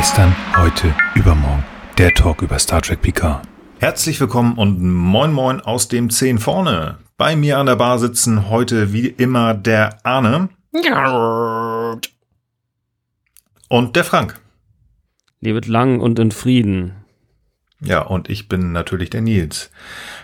Gestern, heute, übermorgen. Der Talk über Star Trek Picard. Herzlich willkommen und moin moin aus dem 10 vorne. Bei mir an der Bar sitzen heute wie immer der Arne. Und der Frank. Lebet lang und in Frieden. Ja, und ich bin natürlich der Nils.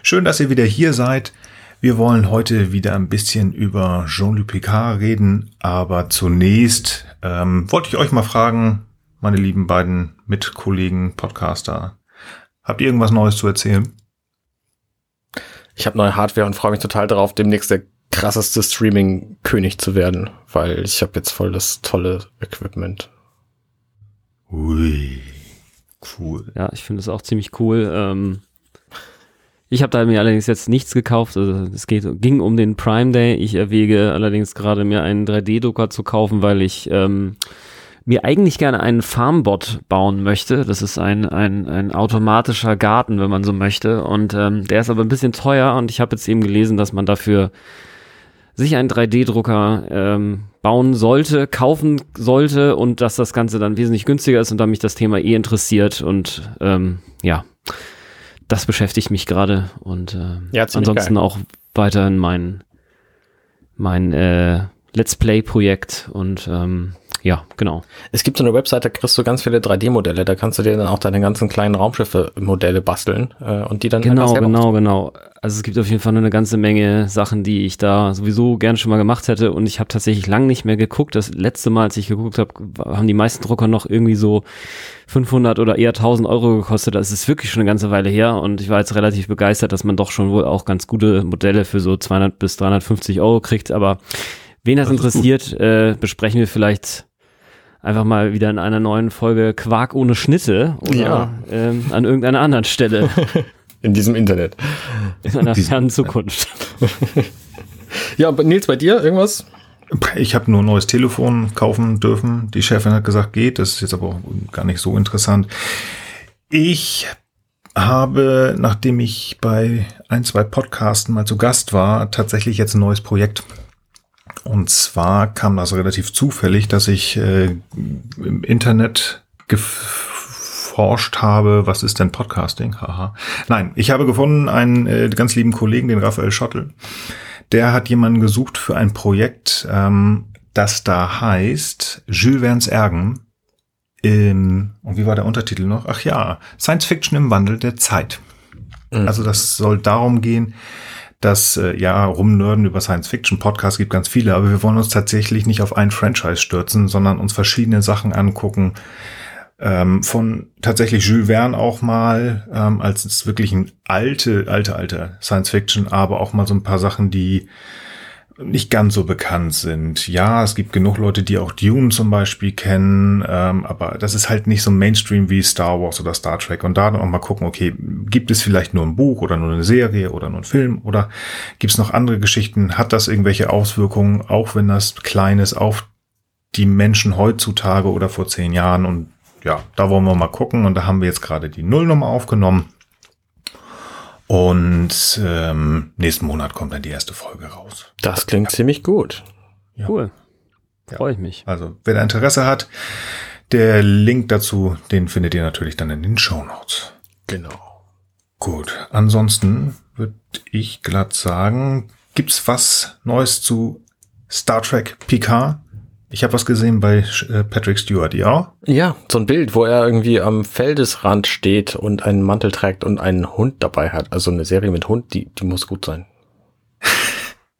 Schön, dass ihr wieder hier seid. Wir wollen heute wieder ein bisschen über Jean-Luc Picard reden, aber zunächst ähm, wollte ich euch mal fragen, meine lieben beiden Mitkollegen, Podcaster, habt ihr irgendwas Neues zu erzählen? Ich habe neue Hardware und freue mich total darauf, demnächst der krasseste Streaming-König zu werden, weil ich habe jetzt voll das tolle Equipment. Ui, cool. Ja, ich finde es auch ziemlich cool. Ähm, ich habe da mir allerdings jetzt nichts gekauft. Also es geht, ging um den Prime Day. Ich erwäge allerdings gerade mir einen 3D-Drucker zu kaufen, weil ich ähm, mir eigentlich gerne einen Farmbot bauen möchte. Das ist ein, ein, ein automatischer Garten, wenn man so möchte. Und ähm, der ist aber ein bisschen teuer und ich habe jetzt eben gelesen, dass man dafür sich einen 3D-Drucker ähm, bauen sollte, kaufen sollte und dass das Ganze dann wesentlich günstiger ist und da mich das Thema eh interessiert und ähm, ja, das beschäftigt mich gerade und äh, ja, ansonsten geil. auch weiterhin mein mein äh, Let's Play Projekt und ähm, ja, genau. Es gibt so eine Website, da kriegst du ganz viele 3D-Modelle. Da kannst du dir dann auch deine ganzen kleinen Raumschiffe-Modelle basteln äh, und die dann Genau, genau, genau. Also es gibt auf jeden Fall eine ganze Menge Sachen, die ich da sowieso gerne schon mal gemacht hätte. Und ich habe tatsächlich lang nicht mehr geguckt. Das letzte Mal, als ich geguckt habe, haben die meisten Drucker noch irgendwie so 500 oder eher 1000 Euro gekostet. Das ist wirklich schon eine ganze Weile her. Und ich war jetzt relativ begeistert, dass man doch schon wohl auch ganz gute Modelle für so 200 bis 350 Euro kriegt. Aber Wen das, das interessiert, äh, besprechen wir vielleicht einfach mal wieder in einer neuen Folge Quark ohne Schnitte oder ja. ähm, an irgendeiner anderen Stelle. In diesem Internet. In einer fernen Zukunft. ja, Nils, bei dir irgendwas? Ich habe nur ein neues Telefon kaufen dürfen. Die Chefin hat gesagt, geht. Das ist jetzt aber auch gar nicht so interessant. Ich habe, nachdem ich bei ein, zwei Podcasten mal zu Gast war, tatsächlich jetzt ein neues Projekt und zwar kam das relativ zufällig, dass ich äh, im Internet geforscht habe, was ist denn Podcasting? Haha. Nein, ich habe gefunden einen äh, ganz lieben Kollegen, den Raphael Schottel. Der hat jemanden gesucht für ein Projekt, ähm, das da heißt Jules Verne's Ergen. Im, und wie war der Untertitel noch? Ach ja, Science Fiction im Wandel der Zeit. Mhm. Also das soll darum gehen, dass äh, ja rumnörden über Science Fiction Podcasts gibt ganz viele, aber wir wollen uns tatsächlich nicht auf ein Franchise stürzen, sondern uns verschiedene Sachen angucken. Ähm, von tatsächlich Jules Verne auch mal ähm, als wirklich ein alte, alte, alte Science Fiction, aber auch mal so ein paar Sachen, die nicht ganz so bekannt sind. Ja, es gibt genug Leute, die auch Dune zum Beispiel kennen, ähm, aber das ist halt nicht so Mainstream wie Star Wars oder Star Trek. Und da dann auch mal gucken, okay, gibt es vielleicht nur ein Buch oder nur eine Serie oder nur ein Film oder gibt es noch andere Geschichten? Hat das irgendwelche Auswirkungen, auch wenn das klein ist, auf die Menschen heutzutage oder vor zehn Jahren? Und ja, da wollen wir mal gucken. Und da haben wir jetzt gerade die Nullnummer aufgenommen. Und ähm, nächsten Monat kommt dann die erste Folge raus. Das klingt ja. ziemlich gut. Ja. Cool. Freue ich mich. Also, wer da Interesse hat, der Link dazu, den findet ihr natürlich dann in den Show Notes. Genau. Gut. Ansonsten würde ich glatt sagen, gibt's was Neues zu Star Trek Picard? Ich habe was gesehen bei äh, Patrick Stewart, ja? Ja, so ein Bild, wo er irgendwie am Feldesrand steht und einen Mantel trägt und einen Hund dabei hat. Also eine Serie mit Hund, die, die muss gut sein.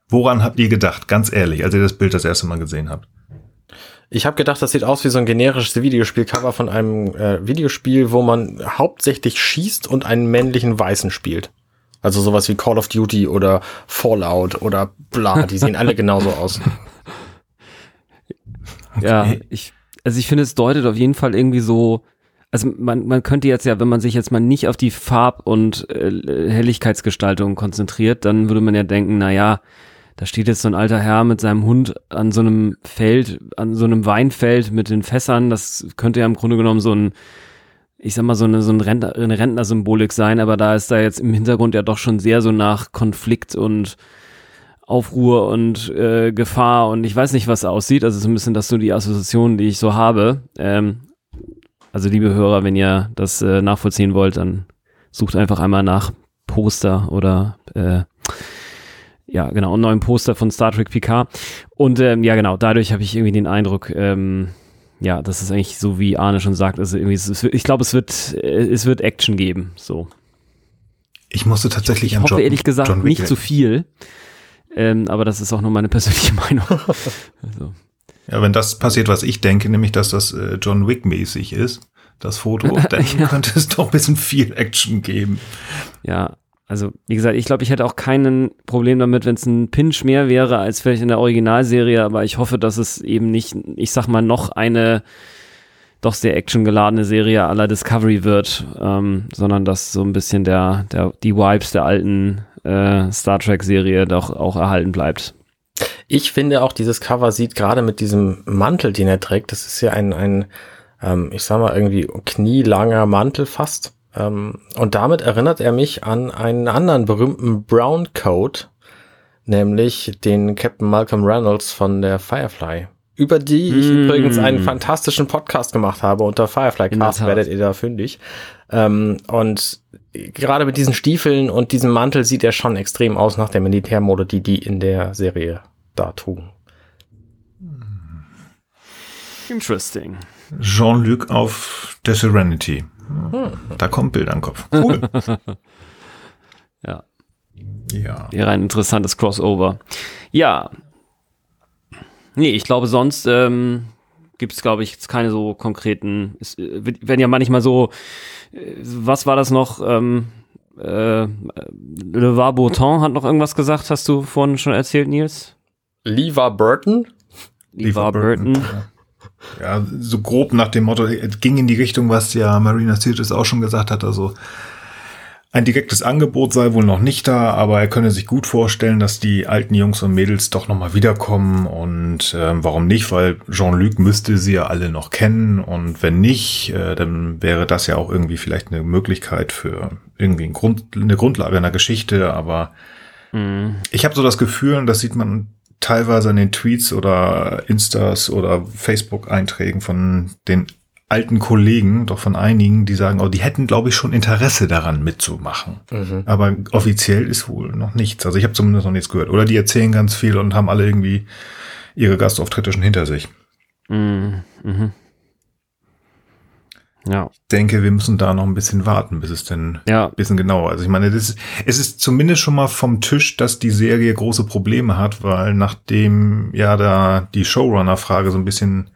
Woran habt ihr gedacht, ganz ehrlich, als ihr das Bild das erste Mal gesehen habt? Ich habe gedacht, das sieht aus wie so ein generisches Videospielcover von einem äh, Videospiel, wo man hauptsächlich schießt und einen männlichen Weißen spielt. Also sowas wie Call of Duty oder Fallout oder bla, die sehen alle genauso aus. Okay. Ja, ich, also ich finde, es deutet auf jeden Fall irgendwie so, also man, man könnte jetzt ja, wenn man sich jetzt mal nicht auf die Farb- und äh, Helligkeitsgestaltung konzentriert, dann würde man ja denken, na ja, da steht jetzt so ein alter Herr mit seinem Hund an so einem Feld, an so einem Weinfeld mit den Fässern. Das könnte ja im Grunde genommen so ein, ich sag mal, so eine, so ein Rentner, eine Rentnersymbolik sein, aber da ist da jetzt im Hintergrund ja doch schon sehr so nach Konflikt und Aufruhr und äh, Gefahr und ich weiß nicht, was aussieht. Also so ein bisschen das so die Assoziation, die ich so habe. Ähm, also liebe Hörer, wenn ihr das äh, nachvollziehen wollt, dann sucht einfach einmal nach Poster oder äh, ja, genau, einen neuen Poster von Star Trek Picard. Und ähm, ja, genau, dadurch habe ich irgendwie den Eindruck, ähm, ja, das ist eigentlich so, wie Arne schon sagt, also irgendwie, es, ich glaube, es wird, äh, es wird Action geben, so. Ich musste tatsächlich ich an hoffe, John, ehrlich gesagt, John nicht zu viel. Ähm, aber das ist auch nur meine persönliche Meinung. also, Ja, wenn das passiert, was ich denke, nämlich, dass das äh, John Wick-mäßig ist, das Foto, dann Ja. könnte es doch ein bisschen viel Action geben. ja, also wie gesagt, ich glaube, ich hätte auch keinen Problem damit, wenn es ein Pinch mehr wäre als vielleicht in der Originalserie, aber ich hoffe, dass es eben nicht, ich sag mal, noch eine doch sehr actiongeladene Serie aller Discovery wird, ähm, sondern dass so ein bisschen der, der, die Vibes der alten äh, Star Trek-Serie doch auch erhalten bleibt. Ich finde auch, dieses Cover sieht gerade mit diesem Mantel, den er trägt, das ist ja ein, ein ähm, ich sag mal, irgendwie knielanger Mantel fast. Ähm, und damit erinnert er mich an einen anderen berühmten Brown Coat, nämlich den Captain Malcolm Reynolds von der Firefly. Über die ich Mm. übrigens einen fantastischen Podcast gemacht habe. Unter Firefly Cast werdet ihr da fündig. Ähm, und gerade mit diesen Stiefeln und diesem Mantel sieht er schon extrem aus nach der Militärmode, die die in der Serie da trugen. Interesting. Jean-Luc auf der Serenity. Da kommt Bild an den Kopf. Cool. Ja. ja. Wäre ein interessantes Crossover. Ja. Nee, ich glaube, sonst ähm, gibt es, glaube ich, jetzt keine so konkreten. Es äh, werden ja manchmal so, äh, was war das noch? Ähm, äh, Le Bourton hat noch irgendwas gesagt, hast du vorhin schon erzählt, Nils? Levar Burton? LeVar Burton. Ja, so grob nach dem Motto, es ging in die Richtung, was ja Marina Sirtis auch schon gesagt hat, also ein direktes Angebot sei wohl noch nicht da, aber er könne sich gut vorstellen, dass die alten Jungs und Mädels doch nochmal wiederkommen und ähm, warum nicht, weil Jean-Luc müsste sie ja alle noch kennen und wenn nicht, äh, dann wäre das ja auch irgendwie vielleicht eine Möglichkeit für irgendwie ein Grund, eine Grundlage einer Geschichte, aber Mhm. ich habe so das Gefühl, und das sieht man teilweise an den Tweets oder Instas oder Facebook-Einträgen von den alten Kollegen, doch von einigen, die sagen, oh, die hätten, glaube ich, schon Interesse daran mitzumachen. Aber offiziell ist wohl noch nichts. Also ich habe zumindest noch nichts gehört. Oder die erzählen ganz viel und haben alle irgendwie ihre Gastauftritte schon hinter sich. Mhm. Mhm. Ja. denke, wir müssen da noch ein bisschen warten, bis es denn Ja. ein bisschen genauer. Also ich meine, das ist, es ist zumindest schon mal vom Tisch, dass die Serie große Probleme hat, weil nachdem ja da die Showrunner-Frage so ein bisschen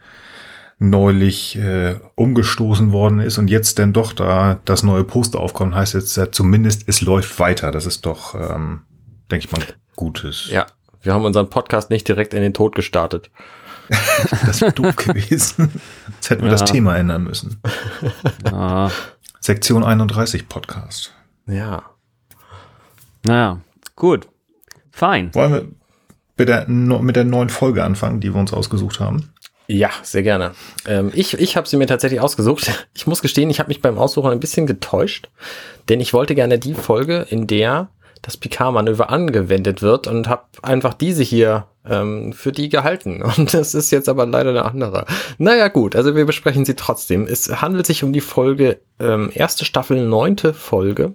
neulich äh, umgestoßen worden ist und jetzt denn doch da das neue Poster aufkommt, heißt jetzt ja zumindest, es läuft weiter. Das ist doch, ähm, denke ich mal, Gutes. Ja. Wir haben unseren Podcast nicht direkt in den Tod gestartet. Das wäre doof gewesen. Jetzt hätten wir das Ja. Thema ändern müssen. Ah, Sektion 31 Podcast. Ja. naja, gut. Fein. Wollen wir mit der, mit der neuen Folge anfangen, die wir uns ausgesucht haben? Ja, sehr gerne. Ähm, ich ich habe sie mir tatsächlich ausgesucht. Ich muss gestehen, ich habe mich beim Aussuchen ein bisschen getäuscht, denn ich wollte gerne die Folge, in der das Picard-Manöver angewendet wird und habe einfach diese hier ähm, für die gehalten. Und das ist jetzt aber leider eine andere. Naja gut, also wir besprechen sie trotzdem. Es handelt sich um die Folge, ähm, erste Staffel, neunte Folge,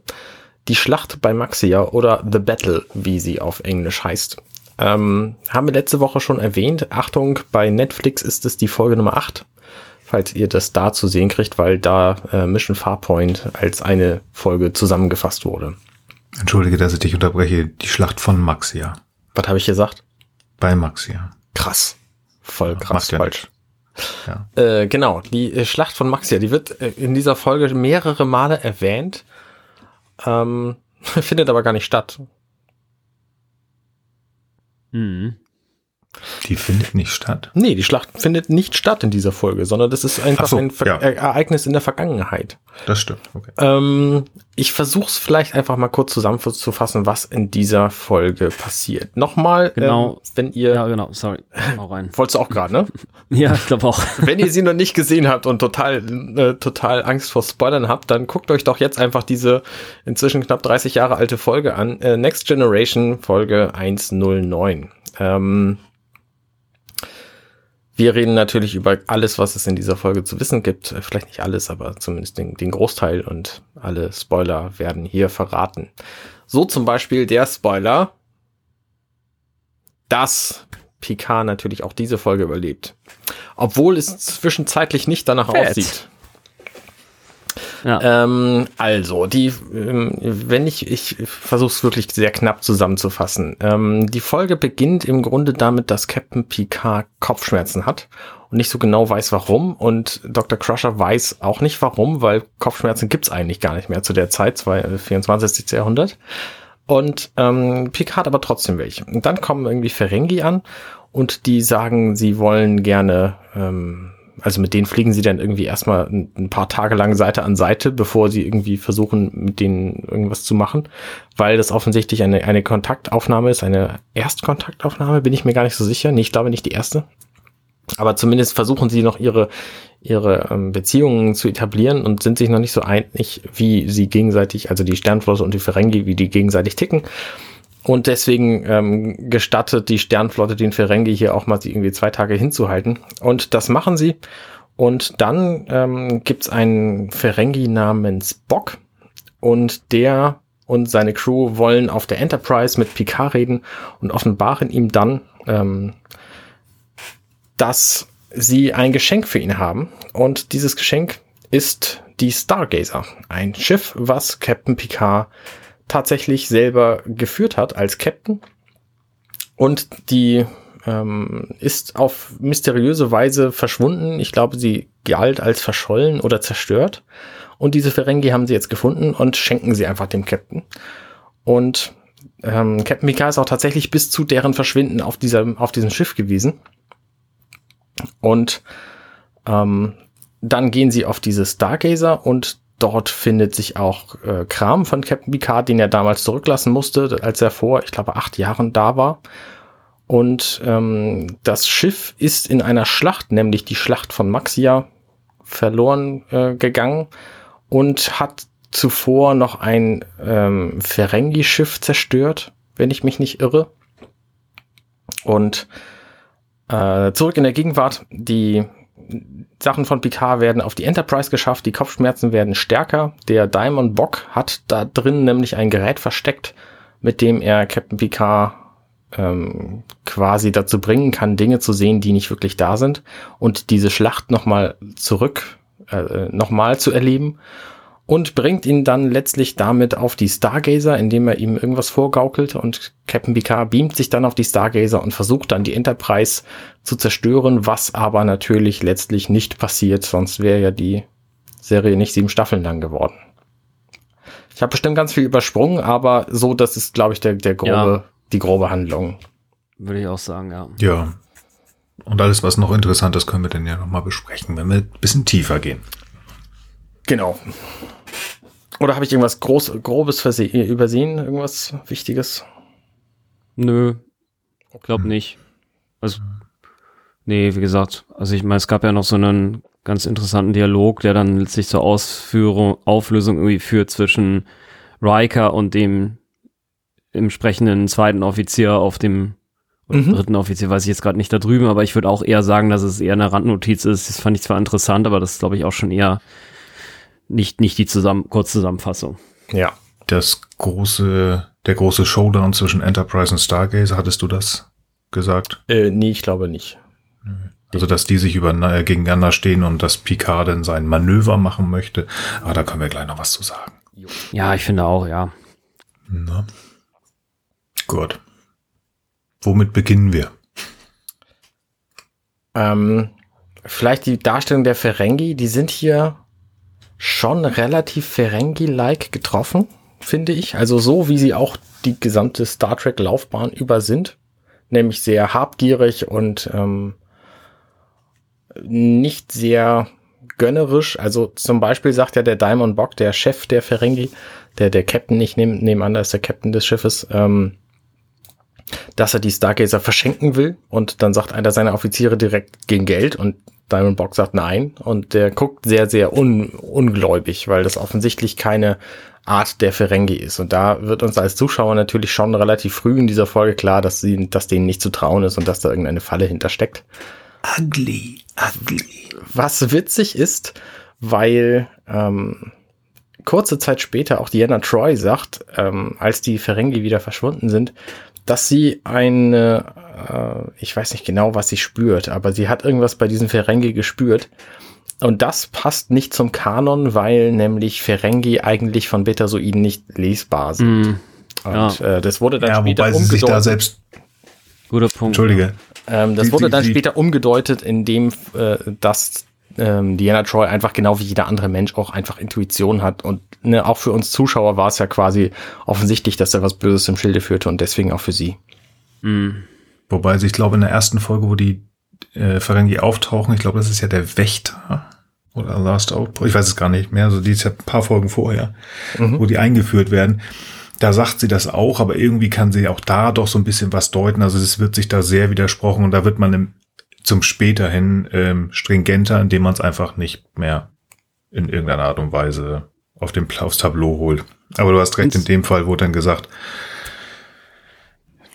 die Schlacht bei Maxia oder The Battle, wie sie auf Englisch heißt. Ähm, haben wir letzte Woche schon erwähnt. Achtung, bei Netflix ist es die Folge Nummer 8, falls ihr das da zu sehen kriegt, weil da äh, Mission Farpoint als eine Folge zusammengefasst wurde. Entschuldige, dass ich dich unterbreche. Die Schlacht von Maxia. Was habe ich gesagt? Bei Maxia. Krass. Voll krass ja falsch. Ja. Äh, genau, die äh, Schlacht von Maxia, die wird äh, in dieser Folge mehrere Male erwähnt, ähm, findet aber gar nicht statt. Mhm. Die findet nicht statt. Nee, die Schlacht findet nicht statt in dieser Folge, sondern das ist einfach Ach so, ein Ver ja. Ereignis in der Vergangenheit. Das stimmt. Okay. Ähm, ich versuche es vielleicht einfach mal kurz zusammenzufassen, was in dieser Folge passiert. Nochmal, Genau. ähm, wenn ihr, Ja, genau, sorry. Hau rein. wolltest du auch gerade, ne? Ja, ich glaube auch. wenn ihr sie noch nicht gesehen habt und total, äh, total Angst vor Spoilern habt, dann guckt euch doch jetzt einfach diese inzwischen knapp 30 Jahre alte Folge an. Äh, Next Generation Folge 109. Ähm, Wir reden natürlich über alles, was es in dieser Folge zu wissen gibt. Vielleicht nicht alles, aber zumindest den, den Großteil und alle Spoiler werden hier verraten. So zum Beispiel der Spoiler, dass Picard natürlich auch diese Folge überlebt. Obwohl es zwischenzeitlich nicht danach Fett. aussieht. Ähm, also, die, ähm, wenn ich, ich versuche es wirklich sehr knapp zusammenzufassen. Ähm, die Folge beginnt im Grunde damit, dass Captain Picard Kopfschmerzen hat und nicht so genau weiß, warum. Und Dr. Crusher weiß auch nicht warum, weil Kopfschmerzen gibt's eigentlich gar nicht mehr zu der Zeit, 24. Jahrhundert. Und ähm, Picard aber trotzdem welche. Und dann kommen irgendwie Ferengi an und die sagen, sie wollen gerne ähm, also mit denen fliegen sie dann irgendwie erstmal ein, paar Tage lang Seite an Seite, bevor sie irgendwie versuchen, mit denen irgendwas zu machen, weil das offensichtlich eine, eine Kontaktaufnahme ist, eine Erstkontaktaufnahme, bin ich mir gar nicht so sicher. Nee, ich glaube nicht die erste. Aber zumindest versuchen sie noch ihre, ihre ähm, Beziehungen zu etablieren und sind sich noch nicht so einig, wie sie gegenseitig, also die Sternflotte und die Ferengi, wie die gegenseitig ticken. Und deswegen ähm, gestattet die Sternflotte den Ferengi hier auch mal irgendwie zwei Tage hinzuhalten. Und das machen sie. Und dann ähm, gibt einen Ferengi namens Bock. Und der und seine Crew wollen auf der Enterprise mit Picard reden und offenbaren ihm dann, ähm, dass sie ein Geschenk für ihn haben. Und dieses Geschenk ist die Stargazer. Ein Schiff, was Captain Picard tatsächlich selber geführt hat als Captain. Und die ähm, ist auf mysteriöse Weise verschwunden. Ich glaube, sie galt als verschollen oder zerstört. Und diese Ferengi haben sie jetzt gefunden und schenken sie einfach dem Captain. Und ähm, Captain Picard ist auch tatsächlich bis zu deren Verschwinden auf, dieser, auf diesem Schiff gewesen. Und ähm, dann gehen sie auf diese Stargazer und Dort findet sich auch äh, Kram von Captain Picard, den er damals zurücklassen musste, als er vor, ich glaube, acht Jahren da war. Und ähm, das Schiff ist in einer Schlacht, nämlich die Schlacht von Maxia, verloren äh, gegangen und hat zuvor noch ein ähm, Ferengi-Schiff zerstört, wenn ich mich nicht irre. Und äh, zurück in der Gegenwart, die Sachen von Picard werden auf die Enterprise geschafft, die Kopfschmerzen werden stärker. Der Diamond Bock hat da drin nämlich ein Gerät versteckt, mit dem er Captain Picard ähm, quasi dazu bringen kann, Dinge zu sehen, die nicht wirklich da sind und diese Schlacht nochmal zurück, äh, nochmal zu erleben und bringt ihn dann letztlich damit auf die Stargazer, indem er ihm irgendwas vorgaukelt und Captain Picard beamt sich dann auf die Stargazer und versucht dann die Enterprise zu zerstören, was aber natürlich letztlich nicht passiert, sonst wäre ja die Serie nicht sieben Staffeln lang geworden. Ich habe bestimmt ganz viel übersprungen, aber so, das ist, glaube ich, der, der grobe, ja. die grobe Handlung. Würde ich auch sagen, ja. Ja. Und alles, was noch interessant ist, können wir dann ja nochmal besprechen, wenn wir ein bisschen tiefer gehen. Genau. Oder habe ich irgendwas Groß, Grobes übersehen? Irgendwas Wichtiges? Nö. Glaub nicht. Also, nee, wie gesagt, also ich meine, es gab ja noch so einen ganz interessanten Dialog, der dann letztlich zur Ausführung, Auflösung irgendwie führt zwischen Riker und dem entsprechenden zweiten Offizier auf dem oder mhm. dritten Offizier, weiß ich jetzt gerade nicht da drüben, aber ich würde auch eher sagen, dass es eher eine Randnotiz ist. Das fand ich zwar interessant, aber das glaube ich, auch schon eher nicht, nicht die zusammen, Kurzzusammenfassung. Ja. Das große, der große Showdown zwischen Enterprise und Stargazer, hattest du das gesagt? Äh, nee, ich glaube nicht. Also, dass die sich über, äh, gegeneinander stehen und dass Picard dann sein Manöver machen möchte. Aber da können wir gleich noch was zu sagen. Ja, ich finde auch, ja. Na. Gut. Womit beginnen wir? Ähm, vielleicht die Darstellung der Ferengi, die sind hier schon relativ Ferengi-like getroffen, finde ich. Also so, wie sie auch die gesamte Star Trek-Laufbahn über sind. Nämlich sehr habgierig und ähm, nicht sehr gönnerisch. Also zum Beispiel sagt ja der Diamond Bock, der Chef der Ferengi, der, der Captain, ich nehme nehm an, da ist der Captain des Schiffes, ähm, dass er die Stargazer verschenken will. Und dann sagt einer seiner Offiziere direkt gegen Geld und Diamond Box sagt nein und der guckt sehr, sehr un ungläubig, weil das offensichtlich keine Art der Ferengi ist. Und da wird uns als Zuschauer natürlich schon relativ früh in dieser Folge klar, dass sie, dass denen nicht zu trauen ist und dass da irgendeine Falle hintersteckt. ugly, ugly. Was witzig ist, weil ähm, kurze Zeit später auch Diana Troy sagt, ähm, als die Ferengi wieder verschwunden sind, dass sie eine, äh, ich weiß nicht genau, was sie spürt, aber sie hat irgendwas bei diesen Ferengi gespürt. Und das passt nicht zum Kanon, weil nämlich Ferengi eigentlich von Betasoiden nicht lesbar sind. Mm, Und ja. äh, das wurde dann ja, später wobei umgedeutet. Sie sich da selbst Guter Punkt. Entschuldige. Ähm, das die, wurde dann die, später umgedeutet, indem äh, dass ähm, Diana Troy einfach genau wie jeder andere Mensch auch einfach Intuition hat. Und ne, auch für uns Zuschauer war es ja quasi offensichtlich, dass er was Böses im Schilde führte und deswegen auch für sie. Mhm. Wobei ich glaube, in der ersten Folge, wo die äh, Ferengi auftauchen, ich glaube, das ist ja der Wächter oder Last Outpost, ich weiß es gar nicht mehr, so die ist ja ein paar Folgen vorher, mhm. wo die eingeführt werden. Da sagt sie das auch, aber irgendwie kann sie auch da doch so ein bisschen was deuten. Also es wird sich da sehr widersprochen und da wird man im zum späterhin ähm, stringenter, indem man es einfach nicht mehr in irgendeiner Art und Weise auf dem aufs Tableau holt. Aber du hast recht, in dem Fall wurde dann gesagt,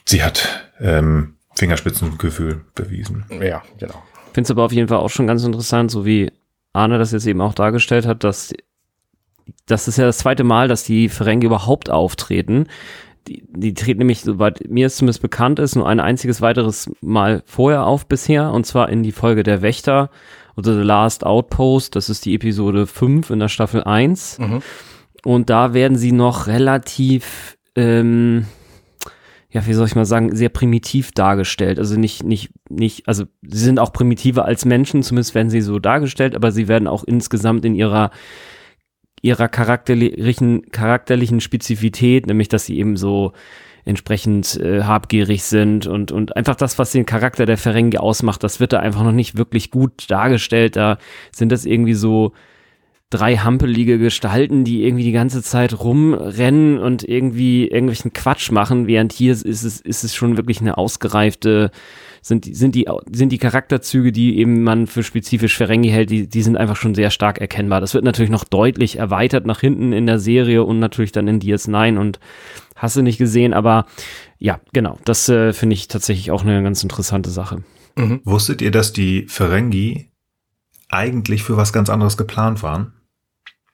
sie hat ähm, Fingerspitzengefühl bewiesen. Ja, genau. Ich finde es aber auf jeden Fall auch schon ganz interessant, so wie Arne das jetzt eben auch dargestellt hat, dass das ist ja das zweite Mal, dass die Ferengi überhaupt auftreten die, die treten nämlich, soweit mir es zumindest bekannt ist, nur ein einziges weiteres Mal vorher auf bisher, und zwar in die Folge Der Wächter oder The Last Outpost, das ist die Episode 5 in der Staffel 1. Mhm. Und da werden sie noch relativ, ähm, ja, wie soll ich mal sagen, sehr primitiv dargestellt. Also nicht, nicht, nicht, also sie sind auch primitiver als Menschen, zumindest werden sie so dargestellt, aber sie werden auch insgesamt in ihrer ihrer charakterlichen, charakterlichen Spezifität, nämlich dass sie eben so entsprechend äh, habgierig sind und, und einfach das, was den Charakter der Ferengi ausmacht, das wird da einfach noch nicht wirklich gut dargestellt. Da sind das irgendwie so drei hampelige Gestalten, die irgendwie die ganze Zeit rumrennen und irgendwie irgendwelchen Quatsch machen, während hier ist es, ist es schon wirklich eine ausgereifte sind, sind, die, sind die Charakterzüge, die eben man für spezifisch Ferengi hält, die, die sind einfach schon sehr stark erkennbar. Das wird natürlich noch deutlich erweitert nach hinten in der Serie und natürlich dann in DS9 und hast du nicht gesehen, aber ja, genau, das äh, finde ich tatsächlich auch eine ganz interessante Sache. Mhm. Wusstet ihr, dass die Ferengi eigentlich für was ganz anderes geplant waren?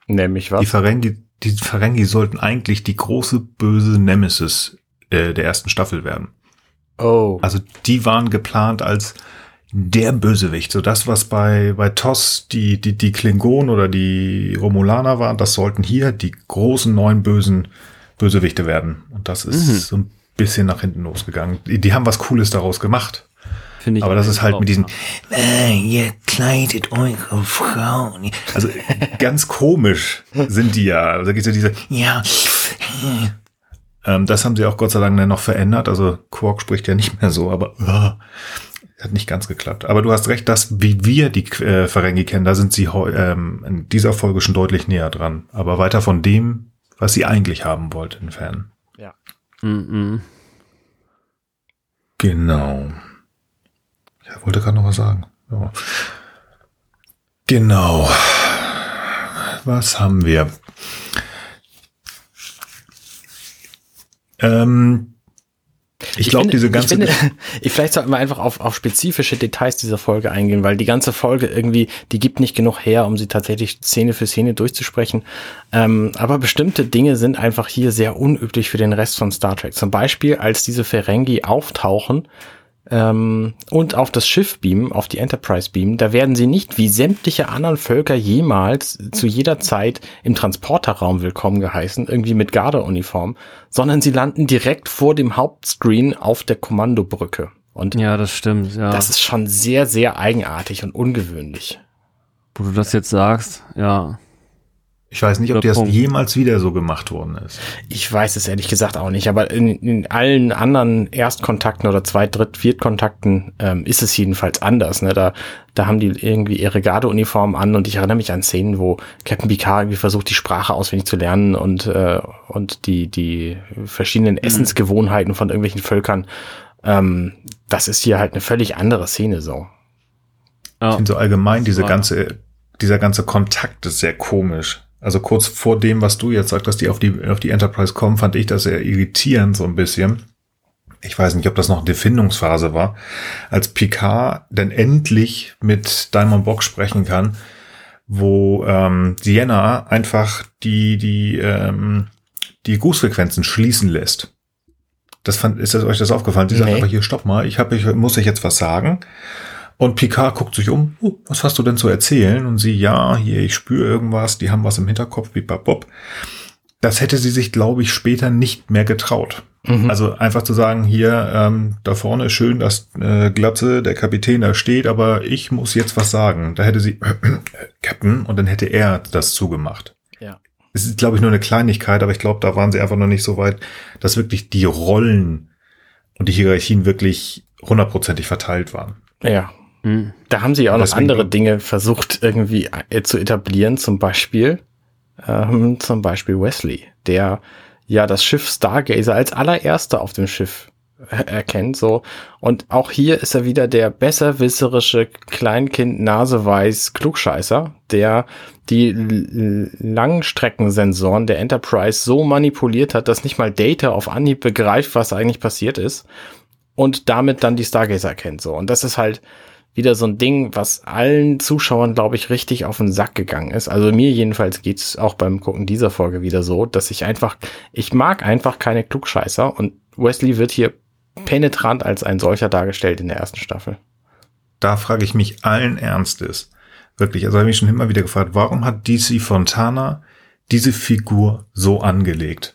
Nämlich was? Die Ferengi, die Ferengi sollten eigentlich die große böse Nemesis äh, der ersten Staffel werden. Oh. Also die waren geplant als der Bösewicht. So das, was bei, bei TOS die, die, die Klingonen oder die Romulaner waren, das sollten hier die großen neuen bösen Bösewichte werden. Und das ist mhm. so ein bisschen nach hinten losgegangen. Die, die haben was Cooles daraus gemacht. Finde ich Aber das ist halt mit diesen, äh, ihr kleidet eure Frauen. Also ganz komisch sind die ja. Also da gibt es ja diese, ja, ähm, das haben sie auch Gott sei Dank dann noch verändert. Also Quark spricht ja nicht mehr so, aber uh, hat nicht ganz geklappt. Aber du hast recht, dass wie wir die äh, Ferengi kennen, da sind sie ähm, in dieser Folge schon deutlich näher dran. Aber weiter von dem, was sie eigentlich haben wollten, entfernen. Ja. Mm -mm. Genau. Ja, wollte gerade noch was sagen. Ja. Genau. Was haben wir? Ähm, ich, glaube, diese ganze. Ich finde, ich, vielleicht sollten wir einfach auf, auf spezifische Details dieser Folge eingehen, weil die ganze Folge irgendwie, die gibt nicht genug her, um sie tatsächlich Szene für Szene durchzusprechen. Ähm, aber bestimmte Dinge sind einfach hier sehr unüblich für den Rest von Star Trek. Zum Beispiel, als diese Ferengi auftauchen, ähm, und auf das Schiff beamen, auf die Enterprise beamen, da werden sie nicht wie sämtliche anderen Völker jemals zu jeder Zeit im Transporterraum willkommen geheißen, irgendwie mit Gardeuniform, sondern sie landen direkt vor dem Hauptscreen auf der Kommandobrücke. Und ja, das stimmt. Ja. Das ist schon sehr, sehr eigenartig und ungewöhnlich. Wo du das jetzt sagst, ja. Ich weiß nicht, ob das jemals wieder so gemacht worden ist. Ich weiß es ehrlich gesagt auch nicht, aber in, in allen anderen Erstkontakten oder Zweit-, Dritt-, Viertkontakten ähm, ist es jedenfalls anders. Ne? Da, da haben die irgendwie ihre Gardeuniform an und ich erinnere mich an Szenen, wo Captain Picard irgendwie versucht, die Sprache auswendig zu lernen und, äh, und die, die verschiedenen mhm. Essensgewohnheiten von irgendwelchen Völkern. Ähm, das ist hier halt eine völlig andere Szene so. Ich finde so allgemein diese ganze, dieser ganze Kontakt ist sehr komisch. Also kurz vor dem, was du jetzt sagst, dass die auf die, auf die Enterprise kommen, fand ich das sehr irritierend so ein bisschen. ich weiß nicht, ob das noch eine Findungsphase war, als Picard dann endlich mit Diamond Box sprechen kann, wo ähm, Sienna einfach die, die, ähm, die Grußfrequenzen schließen lässt. Das fand, ist das euch das aufgefallen? Sie sagt einfach hier, stopp mal, ich, hab, ich muss euch jetzt was sagen. Und Picard guckt sich um, oh, was hast du denn zu erzählen? Und sie, ja, hier, ich spüre irgendwas, die haben was im Hinterkopf, wie Bob. Das hätte sie sich, glaube ich, später nicht mehr getraut. Mhm. Also einfach zu sagen, hier, ähm, da vorne ist schön, dass äh, Glatze, der Kapitän da steht, aber ich muss jetzt was sagen. Da hätte sie, Captain, und dann hätte er das zugemacht. Ja. Es ist, glaube ich, nur eine Kleinigkeit, aber ich glaube, da waren sie einfach noch nicht so weit, dass wirklich die Rollen und die Hierarchien wirklich hundertprozentig verteilt waren. Ja. Mhm. Da haben sie auch noch andere Dinge versucht irgendwie äh, zu etablieren, zum Beispiel, ähm, zum Beispiel Wesley, der ja das Schiff Stargazer als allererster auf dem Schiff erkennt, so. Und auch hier ist er wieder der besserwisserische Kleinkind Naseweiß Klugscheißer, der die Langstreckensensoren der Enterprise so manipuliert hat, dass nicht mal Data auf Anhieb begreift, was eigentlich passiert ist und damit dann die Stargazer erkennt, so. Und das ist halt, wieder so ein Ding, was allen Zuschauern, glaube ich, richtig auf den Sack gegangen ist. Also mir jedenfalls geht's auch beim Gucken dieser Folge wieder so, dass ich einfach, ich mag einfach keine Klugscheißer und Wesley wird hier penetrant als ein solcher dargestellt in der ersten Staffel. Da frage ich mich allen Ernstes, wirklich, also habe ich schon immer wieder gefragt, warum hat DC Fontana diese Figur so angelegt?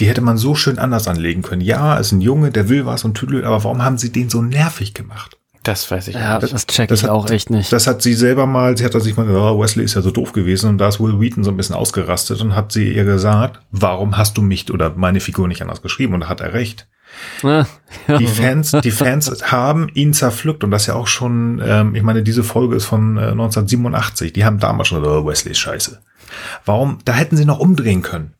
Die hätte man so schön anders anlegen können. Ja, ist ein Junge, der will was und tüdelt, aber warum haben sie den so nervig gemacht? Das weiß ich ja, nicht. Das check ich hat, auch echt nicht. Das hat sie selber mal, sie hat sich mal gesagt, oh, Wesley ist ja so doof gewesen und da ist Will Wheaton so ein bisschen ausgerastet und hat sie ihr gesagt, warum hast du mich oder meine Figur nicht anders geschrieben? Und da hat er recht. Ja, ja. Die Fans, die Fans haben ihn zerpflückt und das ja auch schon, ähm, ich meine, diese Folge ist von äh, 1987. Die haben damals schon gesagt, oh, Wesley ist scheiße. Warum? Da hätten sie noch umdrehen können.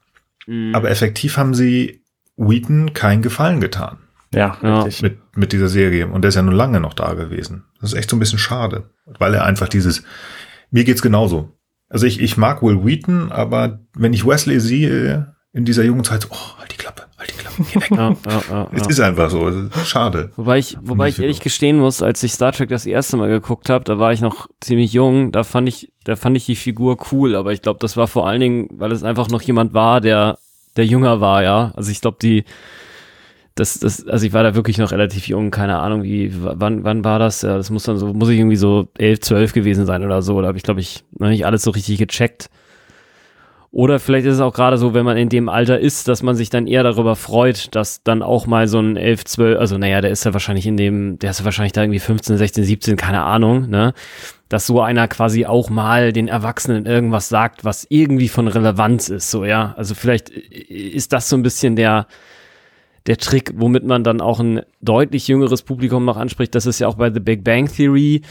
Mhm. Aber effektiv haben sie Wheaton keinen Gefallen getan. Ja, richtig. Mit, mit dieser Serie. Und der ist ja nun lange noch da gewesen. Das ist echt so ein bisschen schade. Weil er einfach dieses, mir geht's genauso. Also ich, ich mag Will Wheaton, aber wenn ich Wesley sehe in dieser jungen Zeit, so, oh, halt die Klappe, halt die Klappe, geh weg. Ja, ja, ja, es ist einfach so, ist schade. Wobei ich, wobei ich ehrlich gestehen muss, als ich Star Trek das erste Mal geguckt habe, da war ich noch ziemlich jung, da fand ich, da fand ich die Figur cool, aber ich glaube, das war vor allen Dingen, weil es einfach noch jemand war, der, der jünger war, ja. Also ich glaube, die, das, das, also ich war da wirklich noch relativ jung, keine Ahnung, wie, wann, wann war das? Ja, das muss dann so, muss ich irgendwie so elf, zwölf gewesen sein oder so. Da habe ich, glaube ich, noch nicht alles so richtig gecheckt. Oder vielleicht ist es auch gerade so, wenn man in dem Alter ist, dass man sich dann eher darüber freut, dass dann auch mal so ein 11, 12, also naja, der ist ja wahrscheinlich in dem, der ist ja wahrscheinlich da irgendwie 15, 16, 17, keine Ahnung, ne? Dass so einer quasi auch mal den Erwachsenen irgendwas sagt, was irgendwie von Relevanz ist, so, ja. Also vielleicht ist das so ein bisschen der, der Trick, womit man dann auch ein deutlich jüngeres Publikum noch anspricht. Das ist ja auch bei The Big Bang Theory.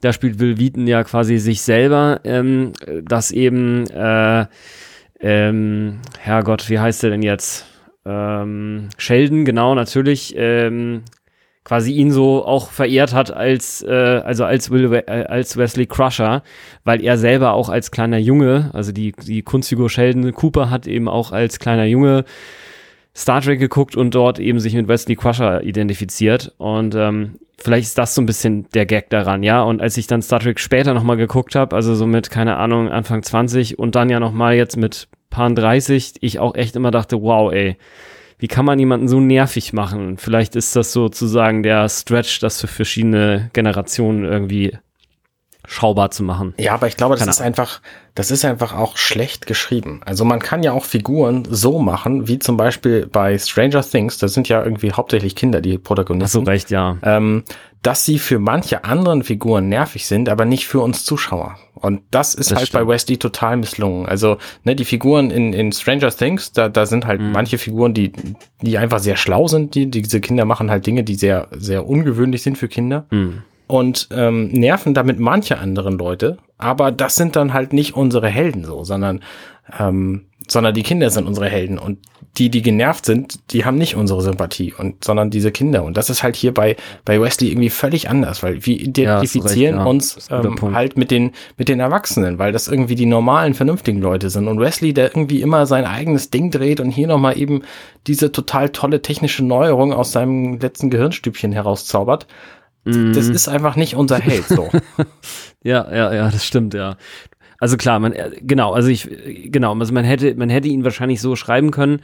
Da spielt Will Wheaton ja quasi sich selber, ähm, dass eben, äh, ähm, Herrgott, wie heißt der denn jetzt? Ähm, Sheldon, genau, natürlich, ähm, quasi ihn so auch verehrt hat als äh, also als Will äh, als Wesley Crusher, weil er selber auch als kleiner Junge, also die die Kunstfigur Sheldon Cooper hat eben auch als kleiner Junge Star Trek geguckt und dort eben sich mit Wesley Crusher identifiziert. Und ähm, vielleicht ist das so ein bisschen der Gag daran, ja. Und als ich dann Star Trek später nochmal geguckt habe, also so mit, keine Ahnung, Anfang 20 und dann ja nochmal jetzt mit Paar 30, ich auch echt immer dachte, wow, ey, wie kann man jemanden so nervig machen? Vielleicht ist das sozusagen der Stretch, das für verschiedene Generationen irgendwie schaubar zu machen. Ja, aber ich glaube, das Keine ist einfach, das ist einfach auch schlecht geschrieben. Also man kann ja auch Figuren so machen, wie zum Beispiel bei Stranger Things, da sind ja irgendwie hauptsächlich Kinder die Protagonisten. Hast du recht, ja. Ähm, dass sie für manche anderen Figuren nervig sind, aber nicht für uns Zuschauer. Und das ist das halt stimmt. bei Wesley total misslungen. Also, ne, die Figuren in, in Stranger Things, da, da sind halt mhm. manche Figuren, die, die einfach sehr schlau sind. Die, diese Kinder machen halt Dinge, die sehr, sehr ungewöhnlich sind für Kinder. Mhm und ähm, nerven damit manche anderen Leute, aber das sind dann halt nicht unsere Helden so, sondern ähm, sondern die Kinder sind unsere Helden und die, die genervt sind, die haben nicht unsere Sympathie und, sondern diese Kinder. Und das ist halt hier bei, bei Wesley irgendwie völlig anders, weil wir identifizieren ja, recht, ja. uns ähm, halt mit den, mit den Erwachsenen, weil das irgendwie die normalen, vernünftigen Leute sind. Und Wesley, der irgendwie immer sein eigenes Ding dreht und hier nochmal eben diese total tolle technische Neuerung aus seinem letzten Gehirnstübchen herauszaubert, mhm. das ist einfach nicht unser Held, so. ja, ja, ja, das stimmt, ja. Also klar, man, äh, genau, also ich, genau, also man hätte, man hätte ihn wahrscheinlich so schreiben können,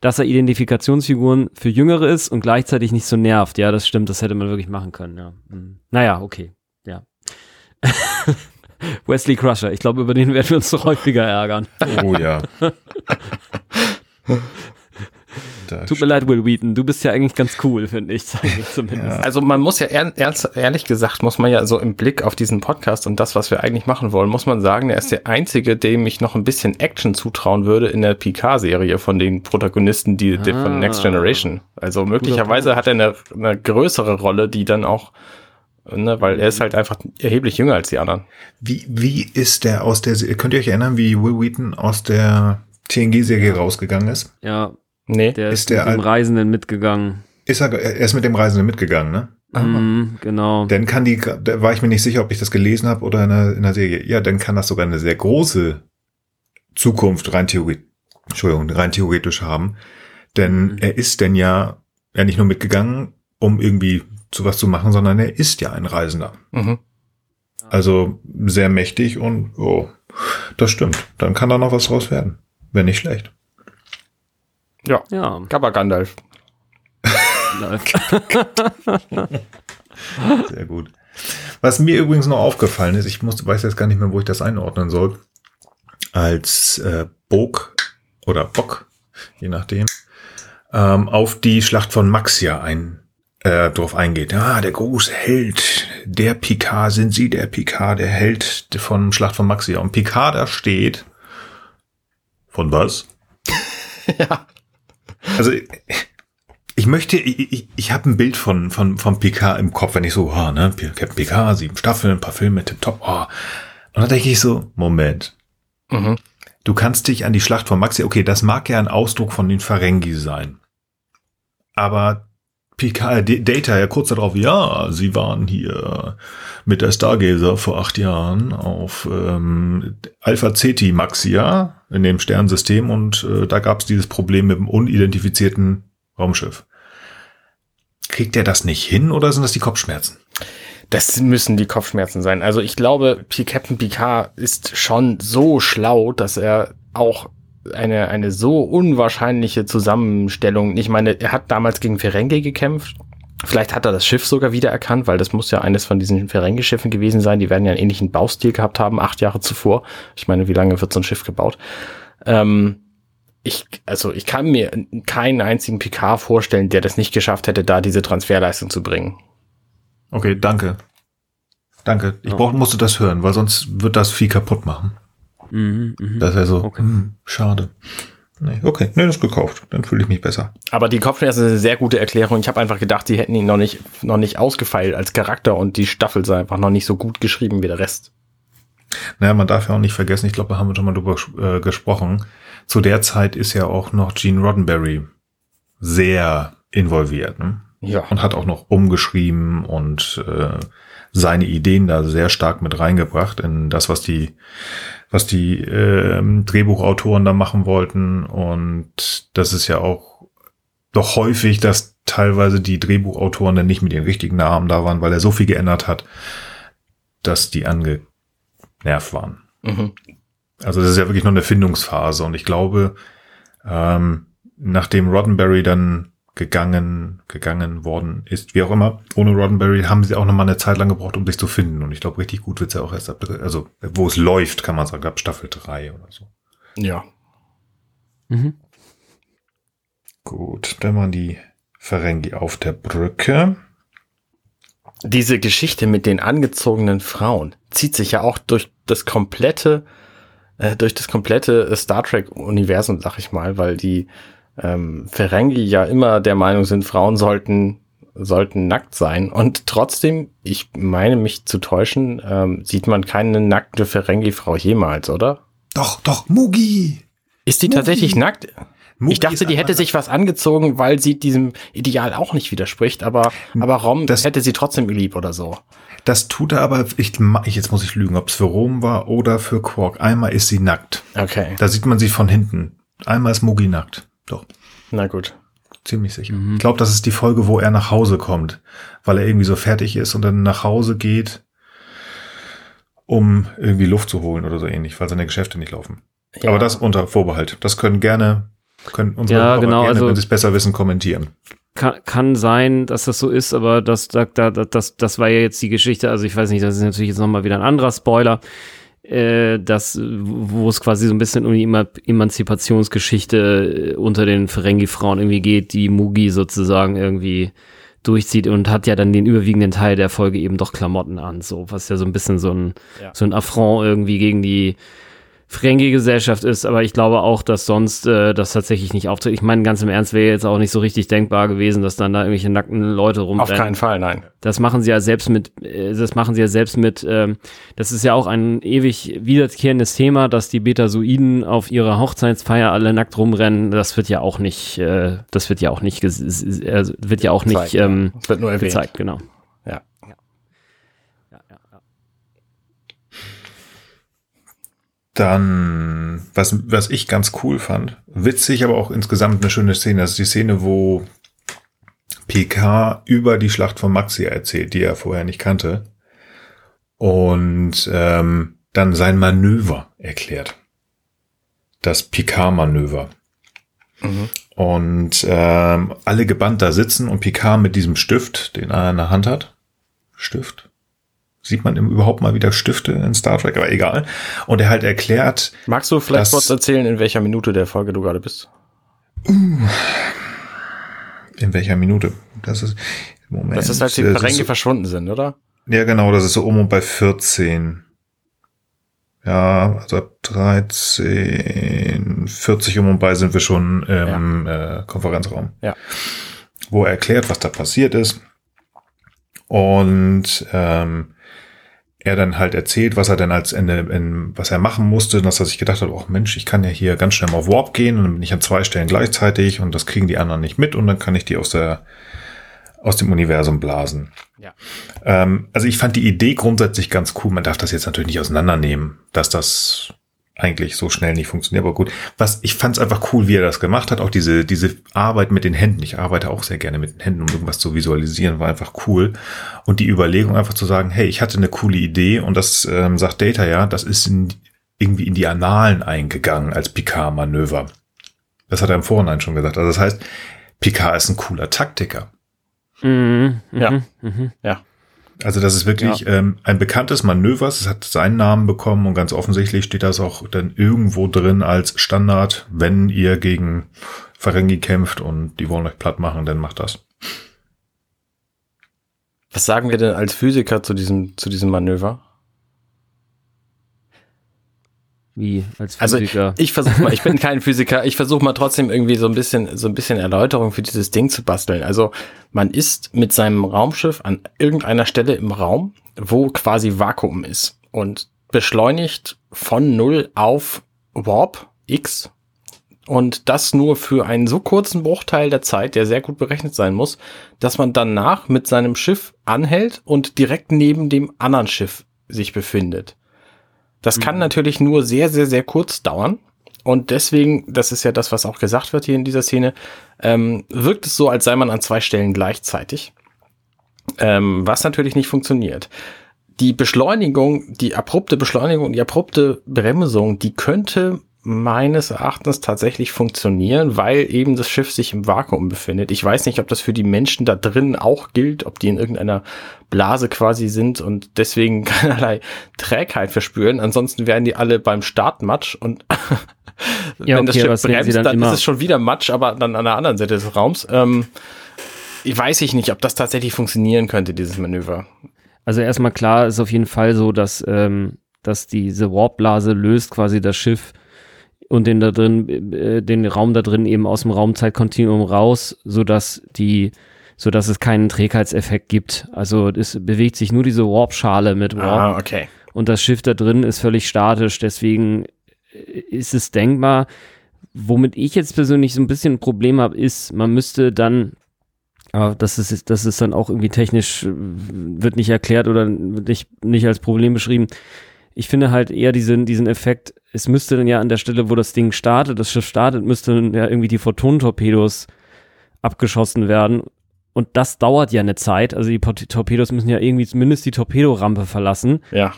dass er Identifikationsfiguren für Jüngere ist und gleichzeitig nicht so nervt. Ja, das stimmt, das hätte man wirklich machen können, ja. Hm. Naja, okay, ja. Wesley Crusher, ich glaube, über den werden wir uns noch häufiger ärgern. Oh ja. Da Tut mir leid, Will Wheaton, du bist ja eigentlich ganz cool, finde ich, zumindest. Ja. Also man muss ja ernst, ehrlich gesagt, muss man ja so im Blick auf diesen Podcast und das, was wir eigentlich machen wollen, muss man sagen, er ist der einzige, dem ich noch ein bisschen Action zutrauen würde in der Picard-Serie von den Protagonisten, die, ah. die von Next Generation. Also möglicherweise hat er eine, eine größere Rolle, die dann auch Ne, weil er ist halt einfach erheblich jünger als die anderen. Wie, wie ist der aus der, könnt ihr euch erinnern, wie Will Wheaton aus der TNG-Serie rausgegangen ist? Ja, Nee. Der ist, ist der mit dem Reisenden mitgegangen. Ist er, er ist mit dem Reisenden mitgegangen, ne? Mhm, genau. Dann kann die, da war ich mir nicht sicher, ob ich das gelesen habe oder in der, in der Serie. Ja, dann kann das sogar eine sehr große Zukunft rein theoretisch, Entschuldigung, rein theoretisch haben. Denn mhm. er ist denn ja, ja nicht nur mitgegangen, um irgendwie zu was zu machen, sondern er ist ja ein Reisender. Mhm. Also sehr mächtig und oh, das stimmt. Dann kann da noch was draus werden. Wäre nicht schlecht. Ja. Ja. Gabba Gandalf. Sehr gut. Was mir übrigens noch aufgefallen ist, ich muss, weiß jetzt gar nicht mehr, wo ich das einordnen soll, als äh, Bog oder Bock, je nachdem, ähm, auf die Schlacht von Maxia ein, äh, drauf eingeht. Ah, der große Held, der Picard, sind Sie der Picard, der Held von Schlacht von Maxia. Und Picard da steht, von was? ja. Also ich möchte, ich, ich, ich habe ein Bild von, von, von Picard im Kopf, wenn ich so, oh, ne, Captain Picard, sieben Staffeln, ein paar Filme, tipptopp, oh. Und dann denke ich so, Moment. Mhm. Du kannst dich an die Schlacht von Maxi, okay, das mag ja ein Ausdruck von den Ferengi sein. Aber Picard, Data ja kurz darauf, ja, sie waren hier mit der Stargazer vor acht Jahren auf ähm, Alpha Ceti Maxia in dem Sternensystem und äh, da gab es dieses Problem mit dem unidentifizierten Raumschiff. Kriegt er das nicht hin oder sind das die Kopfschmerzen? Das müssen die Kopfschmerzen sein. Also ich glaube, Captain Picard ist schon so schlau, dass er auch eine, eine so unwahrscheinliche Zusammenstellung. Ich meine, er hat damals gegen Ferengi gekämpft. Vielleicht hat er das Schiff sogar wiedererkannt, weil das muss ja eines von diesen Ferengi-Schiffen gewesen sein. Die werden ja einen ähnlichen Baustil gehabt haben, acht Jahre zuvor. Ich meine, wie lange wird so ein Schiff gebaut? Ähm, ich, also ich kann mir keinen einzigen Picard vorstellen, der das nicht geschafft hätte, da diese Transferleistung zu bringen. Okay, danke. Danke. Ich brauch, musste das hören, weil sonst wird das viel kaputt machen. Mhm, mh. Das wäre so, okay. mh, schade. Nee, okay, nee, das ist gekauft. Dann fühle ich mich besser. Aber die Kopfschmerzen ist eine sehr gute Erklärung. Ich habe einfach gedacht, die hätten ihn noch nicht, noch nicht ausgefeilt als Charakter und die Staffel sei einfach noch nicht so gut geschrieben wie der Rest. Naja, man darf ja auch nicht vergessen, ich glaube, da haben wir schon mal drüber äh, gesprochen. Zu der Zeit ist ja auch noch Gene Roddenberry sehr involviert. Ne? Ja. Und hat auch noch umgeschrieben und äh, seine Ideen da sehr stark mit reingebracht in das, was die, was die äh, Drehbuchautoren da machen wollten. Und das ist ja auch doch häufig, dass teilweise die Drehbuchautoren dann nicht mit den richtigen Namen da waren, weil er so viel geändert hat, dass die angenervt waren. Mhm. Also das ist ja wirklich noch eine Findungsphase. Und ich glaube, ähm, nachdem Roddenberry dann gegangen, gegangen worden ist, wie auch immer. Ohne Roddenberry haben sie auch noch mal eine Zeit lang gebraucht, um sich zu finden. Und ich glaube, richtig gut wird's ja auch erst ab, also wo es läuft, kann man sagen, ab Staffel drei oder so. Ja. Mhm. Gut, dann waren die Ferengi auf der Brücke. Diese Geschichte mit den angezogenen Frauen zieht sich ja auch durch das komplette, äh, durch das komplette Star Trek-Universum, sag ich mal, weil die ähm, Ferengi ja immer der Meinung sind, Frauen sollten sollten nackt sein. Und trotzdem, ich meine mich zu täuschen, ähm, sieht man keine nackte Ferengi-Frau jemals, oder? Doch, doch, Mugi! Ist die tatsächlich nackt? Mugi ich dachte, die hätte sich was angezogen, weil sie diesem Ideal auch nicht widerspricht, aber, aber Rom das, hätte sie trotzdem lieb oder so. Das tut er aber, ich, jetzt muss ich lügen, ob es für Rom war oder für Quark. Einmal ist sie nackt. Okay. Da sieht man sie von hinten. Einmal ist Mugi nackt. Doch. Na gut. Ziemlich sicher. Mhm. Ich glaube, das ist die Folge, wo er nach Hause kommt, weil er irgendwie so fertig ist und dann nach Hause geht, um irgendwie Luft zu holen oder so ähnlich, weil seine Geschäfte nicht laufen. Ja. Aber das unter Vorbehalt. Das können gerne, können unsere ja, genau, gerne, also, wenn sie es besser wissen, kommentieren. Kann, kann sein, dass das so ist, aber das, das, das, das war ja jetzt die Geschichte. Also ich weiß nicht, das ist natürlich jetzt nochmal wieder ein anderer Spoiler das, wo es quasi so ein bisschen um die Emanzipationsgeschichte äh, unter den Ferengi-Frauen irgendwie geht, die Mugi sozusagen irgendwie durchzieht und hat ja dann den überwiegenden Teil der Folge eben doch Klamotten an, so was ja so ein bisschen so ein ja. so ein Affront irgendwie gegen die Ferengi-Gesellschaft ist, aber ich glaube auch, dass sonst äh, das tatsächlich nicht auftritt. Ich meine, ganz im Ernst wäre jetzt auch nicht so richtig denkbar gewesen, dass dann da irgendwelche nackten Leute rumrennen. Auf keinen Fall, nein. Das machen sie ja selbst mit, äh, das machen sie ja selbst mit, ähm, das ist ja auch ein ewig wiederkehrendes Thema, dass die Betasoiden auf ihrer Hochzeitsfeier alle nackt rumrennen. Das wird ja auch nicht, äh, das wird ja auch nicht, äh, wird ja auch nicht ähm, wird nur erwähnt. gezeigt, genau. Dann, was, was ich ganz cool fand, witzig, aber auch insgesamt eine schöne Szene, das ist die Szene, wo PK über die Schlacht von Maxi erzählt, die er vorher nicht kannte. Und ähm, dann sein Manöver erklärt. Das Picard-Manöver. Mhm. Und ähm, alle gebannt da sitzen und Picard mit diesem Stift, den er in der Hand hat. Stift? Sieht man überhaupt mal wieder Stifte in Star Trek, aber egal. Und er halt erklärt. Magst du vielleicht kurz erzählen, in welcher Minute der Folge du gerade bist? in welcher Minute? Das ist, Moment. Das ist, als die Ferengi so, verschwunden sind, oder? Ja, genau, das ist so um und bei 14. Ja, also ab 13, 40 um und bei sind wir schon im ja. äh, Konferenzraum. Ja. Wo er erklärt, was da passiert ist. Und ähm, er dann halt erzählt, was er denn als Ende, in, was er machen musste, dass er sich gedacht hat, oh Mensch, ich kann ja hier ganz schnell mal Warp gehen und dann bin ich an zwei Stellen gleichzeitig und das kriegen die anderen nicht mit und dann kann ich die aus der aus dem Universum blasen. Ja. Ähm, also ich fand die Idee grundsätzlich ganz cool. Man darf das jetzt natürlich nicht auseinandernehmen, dass das eigentlich so schnell nicht funktioniert. Aber gut, was ich fand es einfach cool, wie er das gemacht hat. Auch diese diese Arbeit mit den Händen. Ich arbeite auch sehr gerne mit den Händen, um irgendwas zu visualisieren, war einfach cool. Und die Überlegung einfach zu sagen, hey, ich hatte eine coole Idee und das ähm, sagt Data ja, das ist in, irgendwie in die Annalen eingegangen als Picard-Manöver. Das hat er im Vorhinein schon gesagt. Also das heißt, Picard ist ein cooler Taktiker. Mhm, ja. Mhm, mhm. ja. Also das ist wirklich ja. ähm, ein bekanntes Manöver. Es hat seinen Namen bekommen und ganz offensichtlich steht das auch dann irgendwo drin als Standard. Wenn ihr gegen Ferengi kämpft und die wollen euch platt machen, dann macht das. Was sagen wir denn als Physiker zu diesem, zu diesem Manöver? Wie als also, Physiker? Also ich versuche mal, ich bin kein Physiker, ich versuche mal trotzdem irgendwie so ein bisschen so ein bisschen Erläuterung für dieses Ding zu basteln. Also man ist mit seinem Raumschiff an irgendeiner Stelle im Raum, wo quasi Vakuum ist und beschleunigt von null auf Warp X und das nur für einen so kurzen Bruchteil der Zeit, der sehr gut berechnet sein muss, dass man danach mit seinem Schiff anhält und direkt neben dem anderen Schiff sich befindet. Das mhm. kann natürlich nur sehr, sehr, sehr kurz dauern. Und deswegen, das ist ja das, was auch gesagt wird hier in dieser Szene, ähm, wirkt es so, als sei man an zwei Stellen gleichzeitig. Ähm, was natürlich nicht funktioniert. Die Beschleunigung, die abrupte Beschleunigung, die abrupte Bremsung, die könnte meines Erachtens tatsächlich funktionieren, weil eben das Schiff sich im Vakuum befindet. Ich weiß nicht, ob das für die Menschen da drin auch gilt, ob die in irgendeiner Blase quasi sind und deswegen keinerlei Trägheit verspüren. Ansonsten werden die alle beim Start Matsch und ja, wenn okay, das Schiff bremst, dann, dann ist es schon wieder Matsch, aber dann an der anderen Seite des Raums. Ähm, ich weiß ich nicht, ob das tatsächlich funktionieren könnte, dieses Manöver. Also erstmal klar ist auf jeden Fall so, dass, ähm, dass diese Warpblase löst quasi das Schiff und den da drin, äh, den Raum da drin eben aus dem Raumzeitkontinuum raus, so dass die, so dass es keinen Trägheitseffekt gibt. Also es bewegt sich nur diese Warp-Schale mit Warp. Ah, okay. Und das Schiff da drin ist völlig statisch, deswegen ist es denkbar. womit ich jetzt persönlich so ein bisschen ein Problem habe, ist, man müsste dann, aber das ist, das ist dann auch irgendwie technisch, äh, wird nicht erklärt oder nicht, nicht als Problem beschrieben. Ich finde halt eher diesen, diesen Effekt, es müsste dann ja an der Stelle, wo das Ding startet, das Schiff startet, müssten ja irgendwie die Photonentorpedos abgeschossen werden. Und das dauert ja eine Zeit. Also die Torpedos müssen ja irgendwie zumindest die Torpedorampe verlassen. Ja.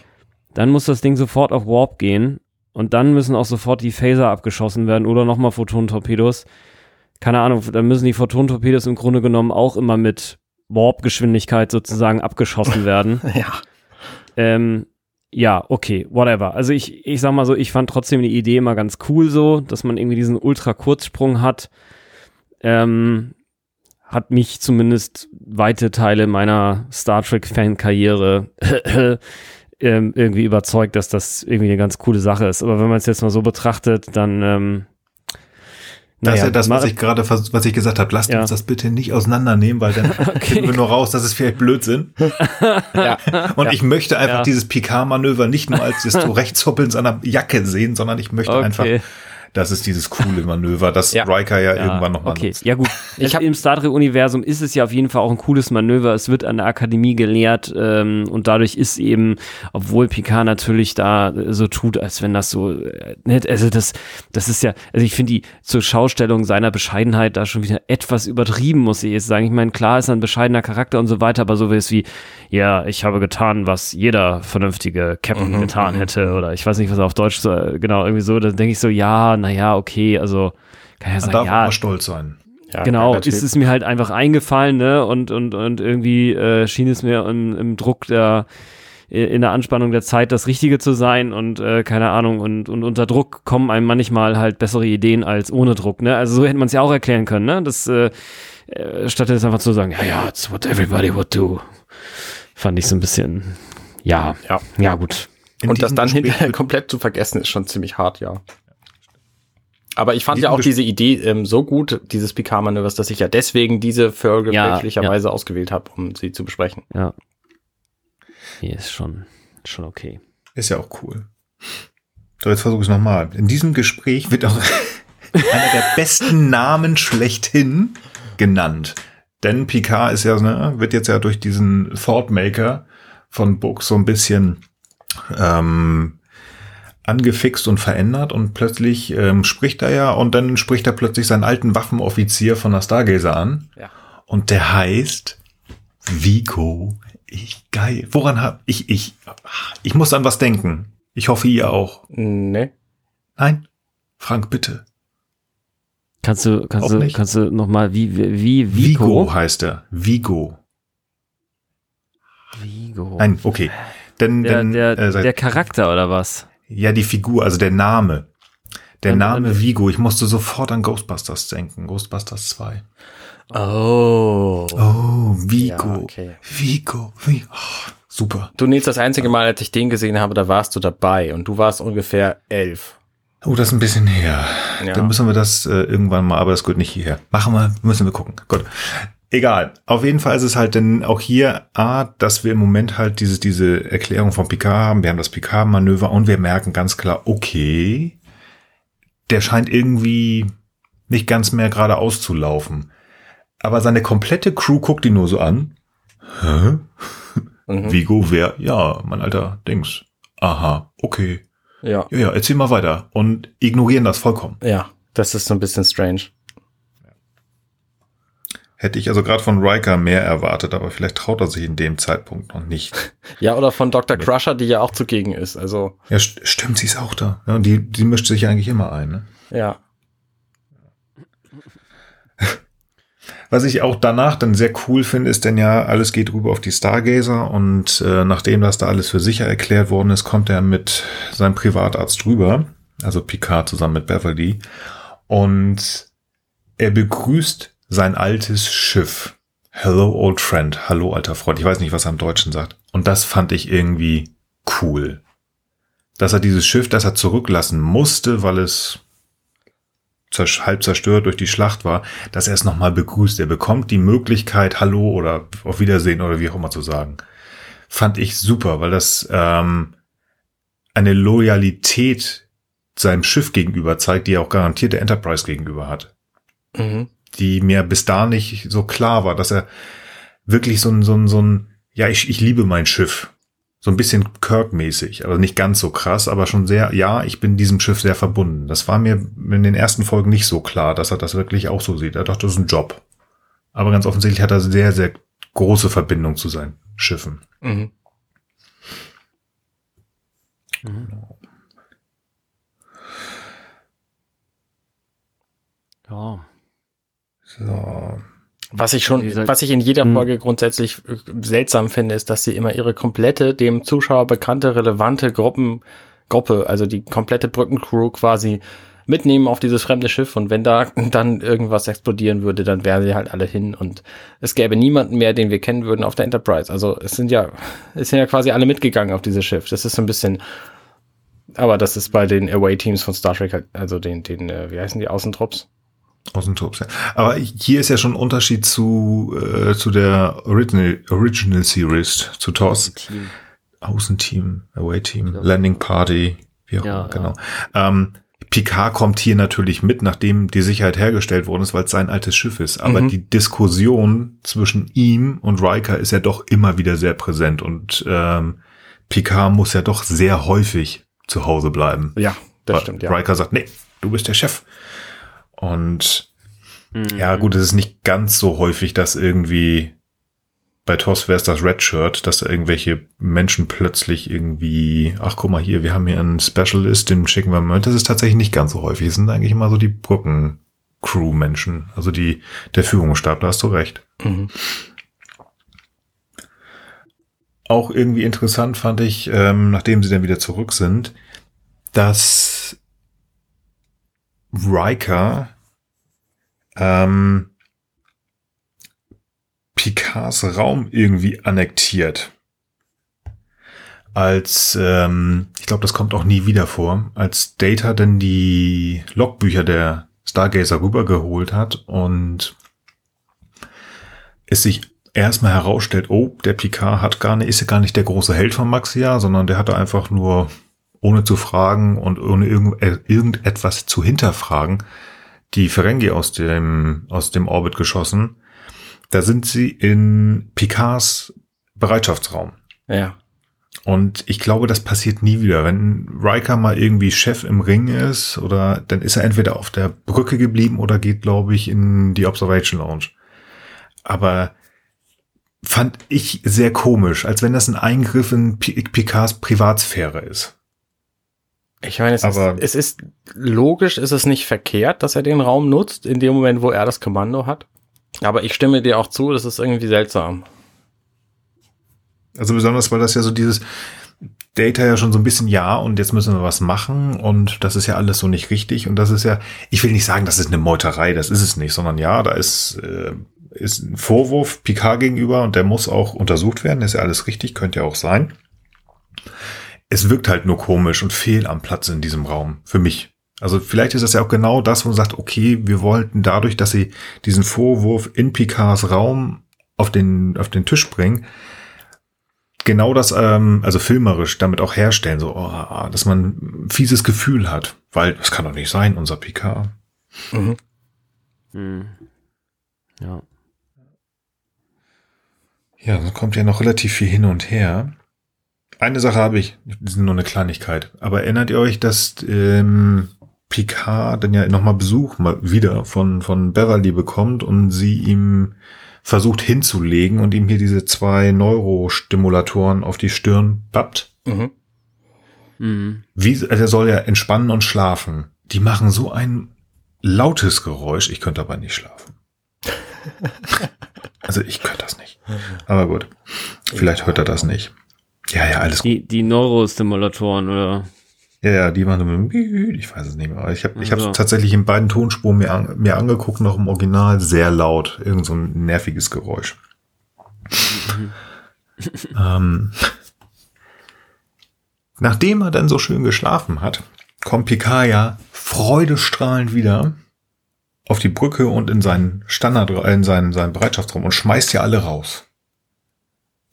Dann muss das Ding sofort auf Warp gehen. Und dann müssen auch sofort die Phaser abgeschossen werden oder nochmal Photonentorpedos. Keine Ahnung, dann müssen die Photonentorpedos im Grunde genommen auch immer mit Warp-Geschwindigkeit sozusagen abgeschossen werden. ja. Ähm, ja, okay, whatever. Also ich, ich sag mal so, ich fand trotzdem die Idee immer ganz cool so, dass man irgendwie diesen Ultra-Kurzsprung hat. Ähm, hat mich zumindest weite Teile meiner Star Trek-Fan-Karriere ähm, irgendwie überzeugt, dass das irgendwie eine ganz coole Sache ist. Aber wenn man es jetzt mal so betrachtet, dann ähm, das naja, ist ja das, was ich gerade, was ich gesagt habe. Lasst ja. uns das bitte nicht auseinandernehmen, weil dann okay. finden wir nur raus, dass es vielleicht Blödsinn. ja. Und ja. ich möchte einfach ja. dieses Picard-Manöver nicht nur als das Zurechtzoppeln seiner Jacke sehen, sondern ich möchte okay. einfach das ist dieses coole Manöver, das ja. Riker ja, ja irgendwann nochmal okay. nutzt. Ja gut, ich hab, im Star Trek-Universum ist es ja auf jeden Fall auch ein cooles Manöver. Es wird an der Akademie gelehrt ähm, und dadurch ist eben, obwohl Picard natürlich da so tut, als wenn das so, äh, also das, das ist ja, also ich finde die zur Schaustellung seiner Bescheidenheit da schon wieder etwas übertrieben, muss ich jetzt sagen. Ich meine, klar ist er ein bescheidener Charakter und so weiter, aber so wie es wie, ja, ich habe getan, was jeder vernünftige Captain mhm. getan hätte oder ich weiß nicht, was er auf Deutsch so, genau irgendwie so, dann denke ich so, ja, naja, okay, also kann ja sagen, darf ja. stolz sein. Ja, genau, ist es mir halt einfach eingefallen, ne? Und, und, und irgendwie äh, schien es mir im, im Druck der in der Anspannung der Zeit das Richtige zu sein und äh, keine Ahnung und, und unter Druck kommen einem manchmal halt bessere Ideen als ohne Druck, ne? Also so hätte man es ja auch erklären können, ne? Das äh, äh, statt jetzt einfach zu sagen, ja, ja, it's what everybody would do, fand ich so ein bisschen, ja, ja, ja gut. In und das dann hinterher komplett zu vergessen ist schon ziemlich hart, ja. Aber ich fand ja auch diese Idee ähm, so gut, dieses Picard-Manövers, dass ich ja deswegen diese Folge ja, fälschlicherweise ja. ausgewählt habe, um sie zu besprechen. Ja. Hier ist schon, schon okay. Ist ja auch cool. So, jetzt versuche ich es nochmal. In diesem Gespräch wird auch einer der besten Namen schlechthin genannt. Denn Picard ist ja, ne, wird jetzt ja durch diesen Thoughtmaker von Book so ein bisschen ähm, angefixt und verändert und plötzlich ähm, spricht er ja und dann spricht er plötzlich seinen alten Waffenoffizier von der Stargazer an. Ja. Und der heißt Vico. Ich geil. Woran hab ich ich ich muss an was denken. Ich hoffe ihr auch. Nee. Nein. Frank, bitte. Kannst du kannst auch du nicht. kannst du noch mal wie wie Vico? Vigo heißt er. Vigo. Vigo. Nein, okay. Denn, der, denn, der, äh, der Charakter oder was? Ja, die Figur, also der Name. Der Name Vigo. Ich musste sofort an Ghostbusters denken. Ghostbusters 2. Oh. Oh, Vigo. Ja, okay. Vigo. Vigo. Oh, super. Du, Nils, das einzige Mal, als ich den gesehen habe, da warst du dabei und du warst ungefähr elf. Oh, das ist ein bisschen her. Ja. Dann müssen wir das äh, irgendwann mal, aber das gehört nicht hierher. Machen wir, müssen wir gucken. Gut. Egal. Auf jeden Fall ist es halt denn auch hier A, dass wir im Moment halt diese, diese Erklärung von Picard haben. Wir haben das Picard-Manöver und wir merken ganz klar, okay, der scheint irgendwie nicht ganz mehr gerade auszulaufen. Aber seine komplette Crew guckt ihn nur so an. Hä? Mhm. Vigo, wer? Ja, mein alter Dings. Aha, okay. Ja. Ja, ja, erzähl mal weiter. Und ignorieren das vollkommen. Ja, das ist so ein bisschen strange. Hätte ich also gerade von Riker mehr erwartet, aber vielleicht traut er sich in dem Zeitpunkt noch nicht. Ja, oder von Dr. Crusher, die ja auch zugegen ist. Also ja, st stimmt, sie ist auch da. Ja, und die, die mischt sich eigentlich immer ein. Ne? Ja. Was ich auch danach dann sehr cool finde, ist denn ja, alles geht rüber auf die Stargazer und äh, nachdem das da alles für sicher erklärt worden ist, kommt er mit seinem Privatarzt rüber, also Picard zusammen mit Beverly und er begrüßt sein altes Schiff. Hello, old friend. Hallo, alter Freund. Ich weiß nicht, was er im Deutschen sagt. Und das fand ich irgendwie cool. Dass er dieses Schiff, das er zurücklassen musste, weil es halb zerstört durch die Schlacht war, dass er es nochmal begrüßt. Er bekommt die Möglichkeit, Hallo oder auf Wiedersehen oder wie auch immer zu sagen. Fand ich super, weil das ähm, eine Loyalität seinem Schiff gegenüber zeigt, die er auch garantiert der Enterprise gegenüber hat. Mhm. Die mir bis da nicht so klar war, dass er wirklich so ein, so ein, so ein, ja, ich, ich liebe mein Schiff. So ein bisschen Kirk-mäßig, also nicht ganz so krass, aber schon sehr, ja, ich bin diesem Schiff sehr verbunden. Das war mir in den ersten Folgen nicht so klar, dass er das wirklich auch so sieht. Er dachte, das ist ein Job. Aber ganz offensichtlich hat er sehr, sehr große Verbindung zu seinen Schiffen. Mhm. Mhm. Ja. So. Was ich schon, was ich in jeder hm. Folge grundsätzlich äh, seltsam finde, ist, dass sie immer ihre komplette, dem Zuschauer bekannte, relevante Gruppen, Gruppe, also die komplette Brückencrew quasi mitnehmen auf dieses fremde Schiff und wenn da dann irgendwas explodieren würde, dann wären sie halt alle hin und es gäbe niemanden mehr, den wir kennen würden auf der Enterprise. Also es sind ja, es sind ja quasi alle mitgegangen auf dieses Schiff. Das ist so ein bisschen, aber das ist bei den Away-Teams von Star Trek, halt, also den, den, äh, wie heißen die Außentrupps? Außentrupps, ja. Aber hier ist ja schon ein Unterschied zu, äh, zu der Original, Original Series, zu TOS. Außenteam, Außenteam Away-Team, ja. Landing Party, wie auch immer, genau. Ja. Ähm, Picard kommt hier natürlich mit, nachdem die Sicherheit hergestellt worden ist, weil es sein altes Schiff ist. Aber mhm. die Diskussion zwischen ihm und Riker ist ja doch immer wieder sehr präsent und ähm, Picard muss ja doch sehr häufig zu Hause bleiben. Ja, das weil stimmt, ja. Riker sagt, nee, du bist der Chef. Und mhm. ja, gut, es ist nicht ganz so häufig, dass irgendwie bei TOS wäre es das Red Shirt, dass da irgendwelche Menschen plötzlich irgendwie, ach guck mal hier, wir haben hier einen Specialist, den schicken wir mal. Das ist tatsächlich nicht ganz so häufig. Es sind eigentlich immer so die Brücken-Crew-Menschen, also die, der Führungsstab, da hast du recht. Mhm. Auch irgendwie interessant fand ich, ähm, nachdem sie dann wieder zurück sind, dass Riker ähm, Picards Raum irgendwie annektiert. Als, ähm, ich glaube, das kommt auch nie wieder vor, als Data denn die Logbücher der Stargazer rübergeholt hat und es sich erstmal herausstellt, oh, der Picard hat gar nicht, ist ja gar nicht der große Held von Maxia, sondern der hatte einfach nur, ohne zu fragen und ohne irgend, äh, irgendetwas zu hinterfragen, die Ferengi aus dem, aus dem Orbit geschossen da sind sie in Picards Bereitschaftsraum. Ja. Und ich glaube, das passiert nie wieder. Wenn Riker mal irgendwie Chef im Ring ist, oder dann ist er entweder auf der Brücke geblieben oder geht, glaube ich, in die Observation Lounge. Aber fand ich sehr komisch, als wenn das ein Eingriff in Picards Privatsphäre ist. Ich meine, es, Aber ist, es ist logisch, ist es nicht verkehrt, dass er den Raum nutzt, in dem Moment, wo er das Kommando hat. Aber ich stimme dir auch zu, das ist irgendwie seltsam. Also besonders, weil das ja so dieses Data ja schon so ein bisschen ja und jetzt müssen wir was machen und das ist ja alles so nicht richtig und das ist ja, ich will nicht sagen, das ist eine Meuterei, das ist es nicht, sondern ja, da ist, äh, ist ein Vorwurf Picard gegenüber und der muss auch untersucht werden, ist ja alles richtig, könnte ja auch sein. Es wirkt halt nur komisch und fehl am Platz in diesem Raum, für mich. Also vielleicht ist das ja auch genau das, wo man sagt, okay, wir wollten dadurch, dass sie diesen Vorwurf in Picards Raum auf den, auf den Tisch bringen, genau das, ähm, also filmerisch damit auch herstellen, so, oh, dass man ein fieses Gefühl hat, weil das kann doch nicht sein, unser Picard. Mhm. Hm. Ja. Ja, dann kommt ja noch relativ viel hin und her. Eine Sache habe ich, das ist nur eine Kleinigkeit, aber erinnert ihr euch, dass ähm, Picard dann ja nochmal Besuch mal wieder von, von Beverly bekommt und sie ihm versucht hinzulegen und ihm hier diese zwei Neurostimulatoren auf die Stirn pappt. Mhm. Mhm. Wie, also er soll ja entspannen und schlafen. Die machen so ein lautes Geräusch, ich könnte aber nicht schlafen. also ich könnte das nicht. Aber gut, vielleicht hört er das nicht. Ja, ja, alles gut. Die, die Neurostimulatoren, oder? Ja, ja, die waren so ich weiß es nicht mehr. Aber ich habe ich also. tatsächlich in beiden Tonspuren mir, an, mir angeguckt, noch im Original sehr laut. Irgend so ein nerviges Geräusch. ähm, nachdem er dann so schön geschlafen hat, kommt Picard freudestrahlend wieder auf die Brücke und in seinen Standard, in seinen, seinen Bereitschaftsraum und schmeißt ja alle raus.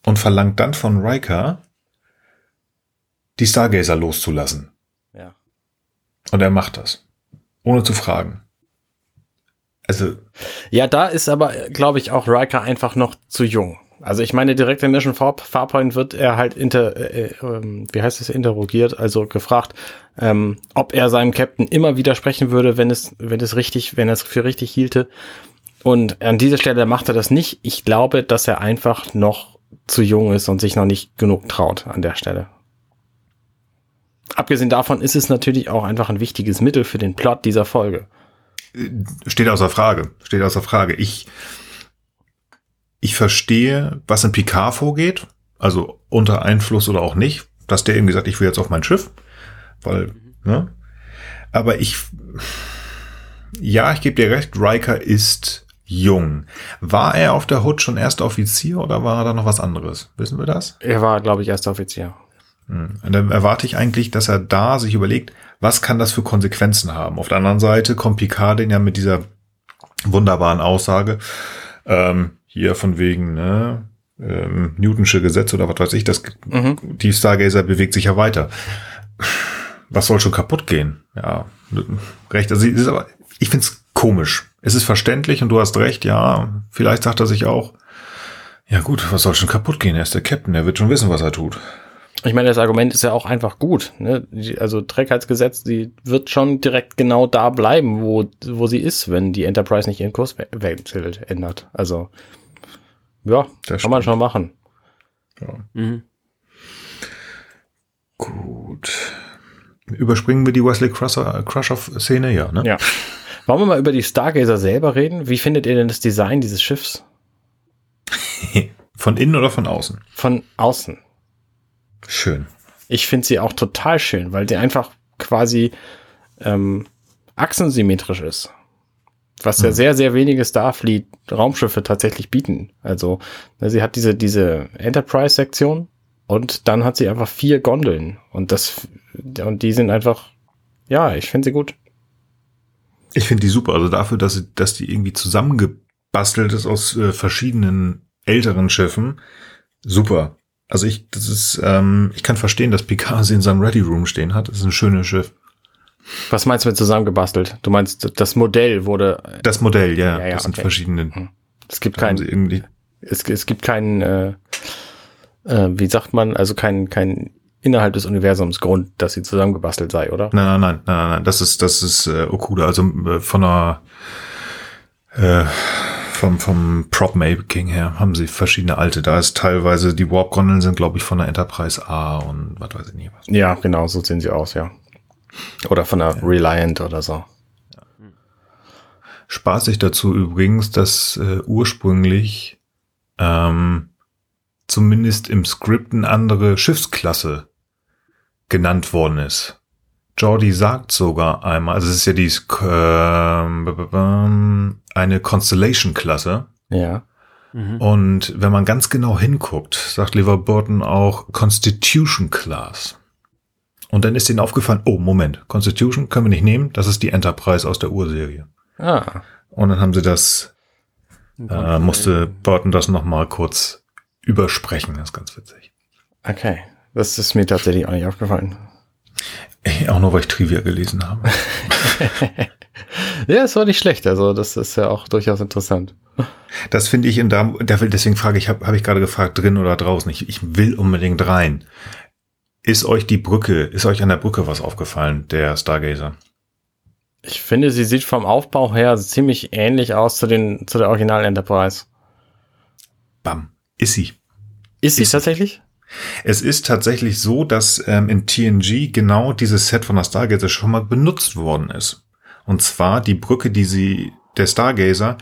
Und verlangt dann von Riker, die Stargazer loszulassen. Und er macht das. Ohne zu fragen. Also. Ja, da ist aber, glaube ich, auch Riker einfach noch zu jung. Also ich meine, direkt in Mission Farpoint wird er halt inter, äh, äh, wie heißt es, interrogiert, also gefragt, ähm, ob er seinem Captain immer widersprechen würde, wenn es, wenn es richtig, wenn er es für richtig hielte. Und an dieser Stelle macht er das nicht. Ich glaube, dass er einfach noch zu jung ist und sich noch nicht genug traut an der Stelle. Abgesehen davon ist es natürlich auch einfach ein wichtiges Mittel für den Plot dieser Folge. Steht außer Frage. Steht außer Frage. Ich, ich verstehe, was in Picard vorgeht. Also unter Einfluss oder auch nicht. Dass der eben gesagt, ich will jetzt auf mein Schiff. Weil, ne? Aber ich, ja, ich gebe dir recht, Riker ist jung. War er auf der Hut schon erster Offizier oder war da noch was anderes? Wissen wir das? Er war, glaube ich, erster Offizier. Hm. Und dann erwarte ich eigentlich, dass er da sich überlegt, was kann das für Konsequenzen haben? Auf der anderen Seite kommt Picard ja mit dieser wunderbaren Aussage, ähm, hier von wegen, ne, ähm, Newtonsche Gesetz oder was weiß ich, das, mhm. die Stargazer bewegt sich ja weiter. Was soll schon kaputt gehen? Ja, recht. Also, aber, ich find's komisch. Es ist verständlich und du hast recht, ja, vielleicht sagt er sich auch, ja gut, was soll schon kaputt gehen? Er ist der Captain, er wird schon wissen, was er tut ich meine, das Argument ist ja auch einfach gut. Ne? Also Trägheitsgesetz, die wird schon direkt genau da bleiben, wo, wo sie ist, wenn die Enterprise nicht ihren Kurs wechselt, ändert. Also ja, das kann stimmt. man schon machen. Ja. Mhm. Gut. Überspringen wir die Wesley Crusher-Szene, ja, ne? Ja. Wollen wir mal über die Stargazer selber reden? Wie findet ihr denn das Design dieses Schiffs? von innen oder von außen? Von außen. Schön. Ich finde sie auch total schön, weil die einfach quasi ähm, achsensymmetrisch ist. Was ja hm. sehr, sehr wenige Starfleet-Raumschiffe tatsächlich bieten. Also, ne, sie hat diese, diese Enterprise-Sektion und dann hat sie einfach vier Gondeln. Und das, und die sind einfach, ja, ich finde sie gut. Ich finde die super. Also dafür, dass, sie, dass die irgendwie zusammengebastelt ist aus äh, verschiedenen älteren Schiffen. Super. Also ich, das ist, ähm, ich kann verstehen, dass Picard sie in seinem Ready Room stehen hat. Das ist ein schönes Schiff. Was meinst du mit zusammengebastelt? Du meinst, das Modell wurde. Das Modell, ja. ja, ja das sind okay. verschiedene. Hm. Es gibt keinen. Irgendwie es, es gibt keinen, äh, äh, wie sagt man, also kein, kein innerhalb des Universums Grund, dass sie zusammengebastelt sei, oder? Nein, nein, nein, nein, nein. Das ist, das ist äh, Okuda, also äh, von einer äh, vom, vom Prop-Making her haben sie verschiedene alte. Da ist teilweise, die Warp-Gondeln sind, glaube ich, von der Enterprise A und was weiß ich nicht was. Ja, genau, so sehen sie aus, ja. Oder von der ja. Reliant oder so. Ja. Spaßig dazu übrigens, dass äh, ursprünglich ähm, zumindest im Skript eine andere Schiffsklasse genannt worden ist. Jordi sagt sogar einmal, also es ist ja die äh, eine Constellation-Klasse. Ja. Mhm. Und wenn man ganz genau hinguckt, sagt Lever Burton auch Constitution Class. Und dann ist ihnen aufgefallen, oh, Moment, Constitution können wir nicht nehmen, das ist die Enterprise aus der Urserie. Ah. Und dann haben sie das, äh, musste Burton das nochmal kurz übersprechen, das ist ganz witzig. Okay, das ist mir tatsächlich auch nicht aufgefallen. Auch nur, weil ich Trivia gelesen habe. ja, es war nicht schlecht. Also, das ist ja auch durchaus interessant. Das finde ich in da, deswegen frage ich, habe hab ich gerade gefragt, drin oder draußen. Ich, ich will unbedingt rein. Ist euch die Brücke, ist euch an der Brücke was aufgefallen, der Stargazer? Ich finde, sie sieht vom Aufbau her ziemlich ähnlich aus zu den, zu der Original Enterprise. Bam. Ist sie. Ist sie ist tatsächlich? Es ist tatsächlich so, dass ähm, in TNG genau dieses Set von der Stargazer schon mal benutzt worden ist. Und zwar die Brücke, die sie, der Stargazer,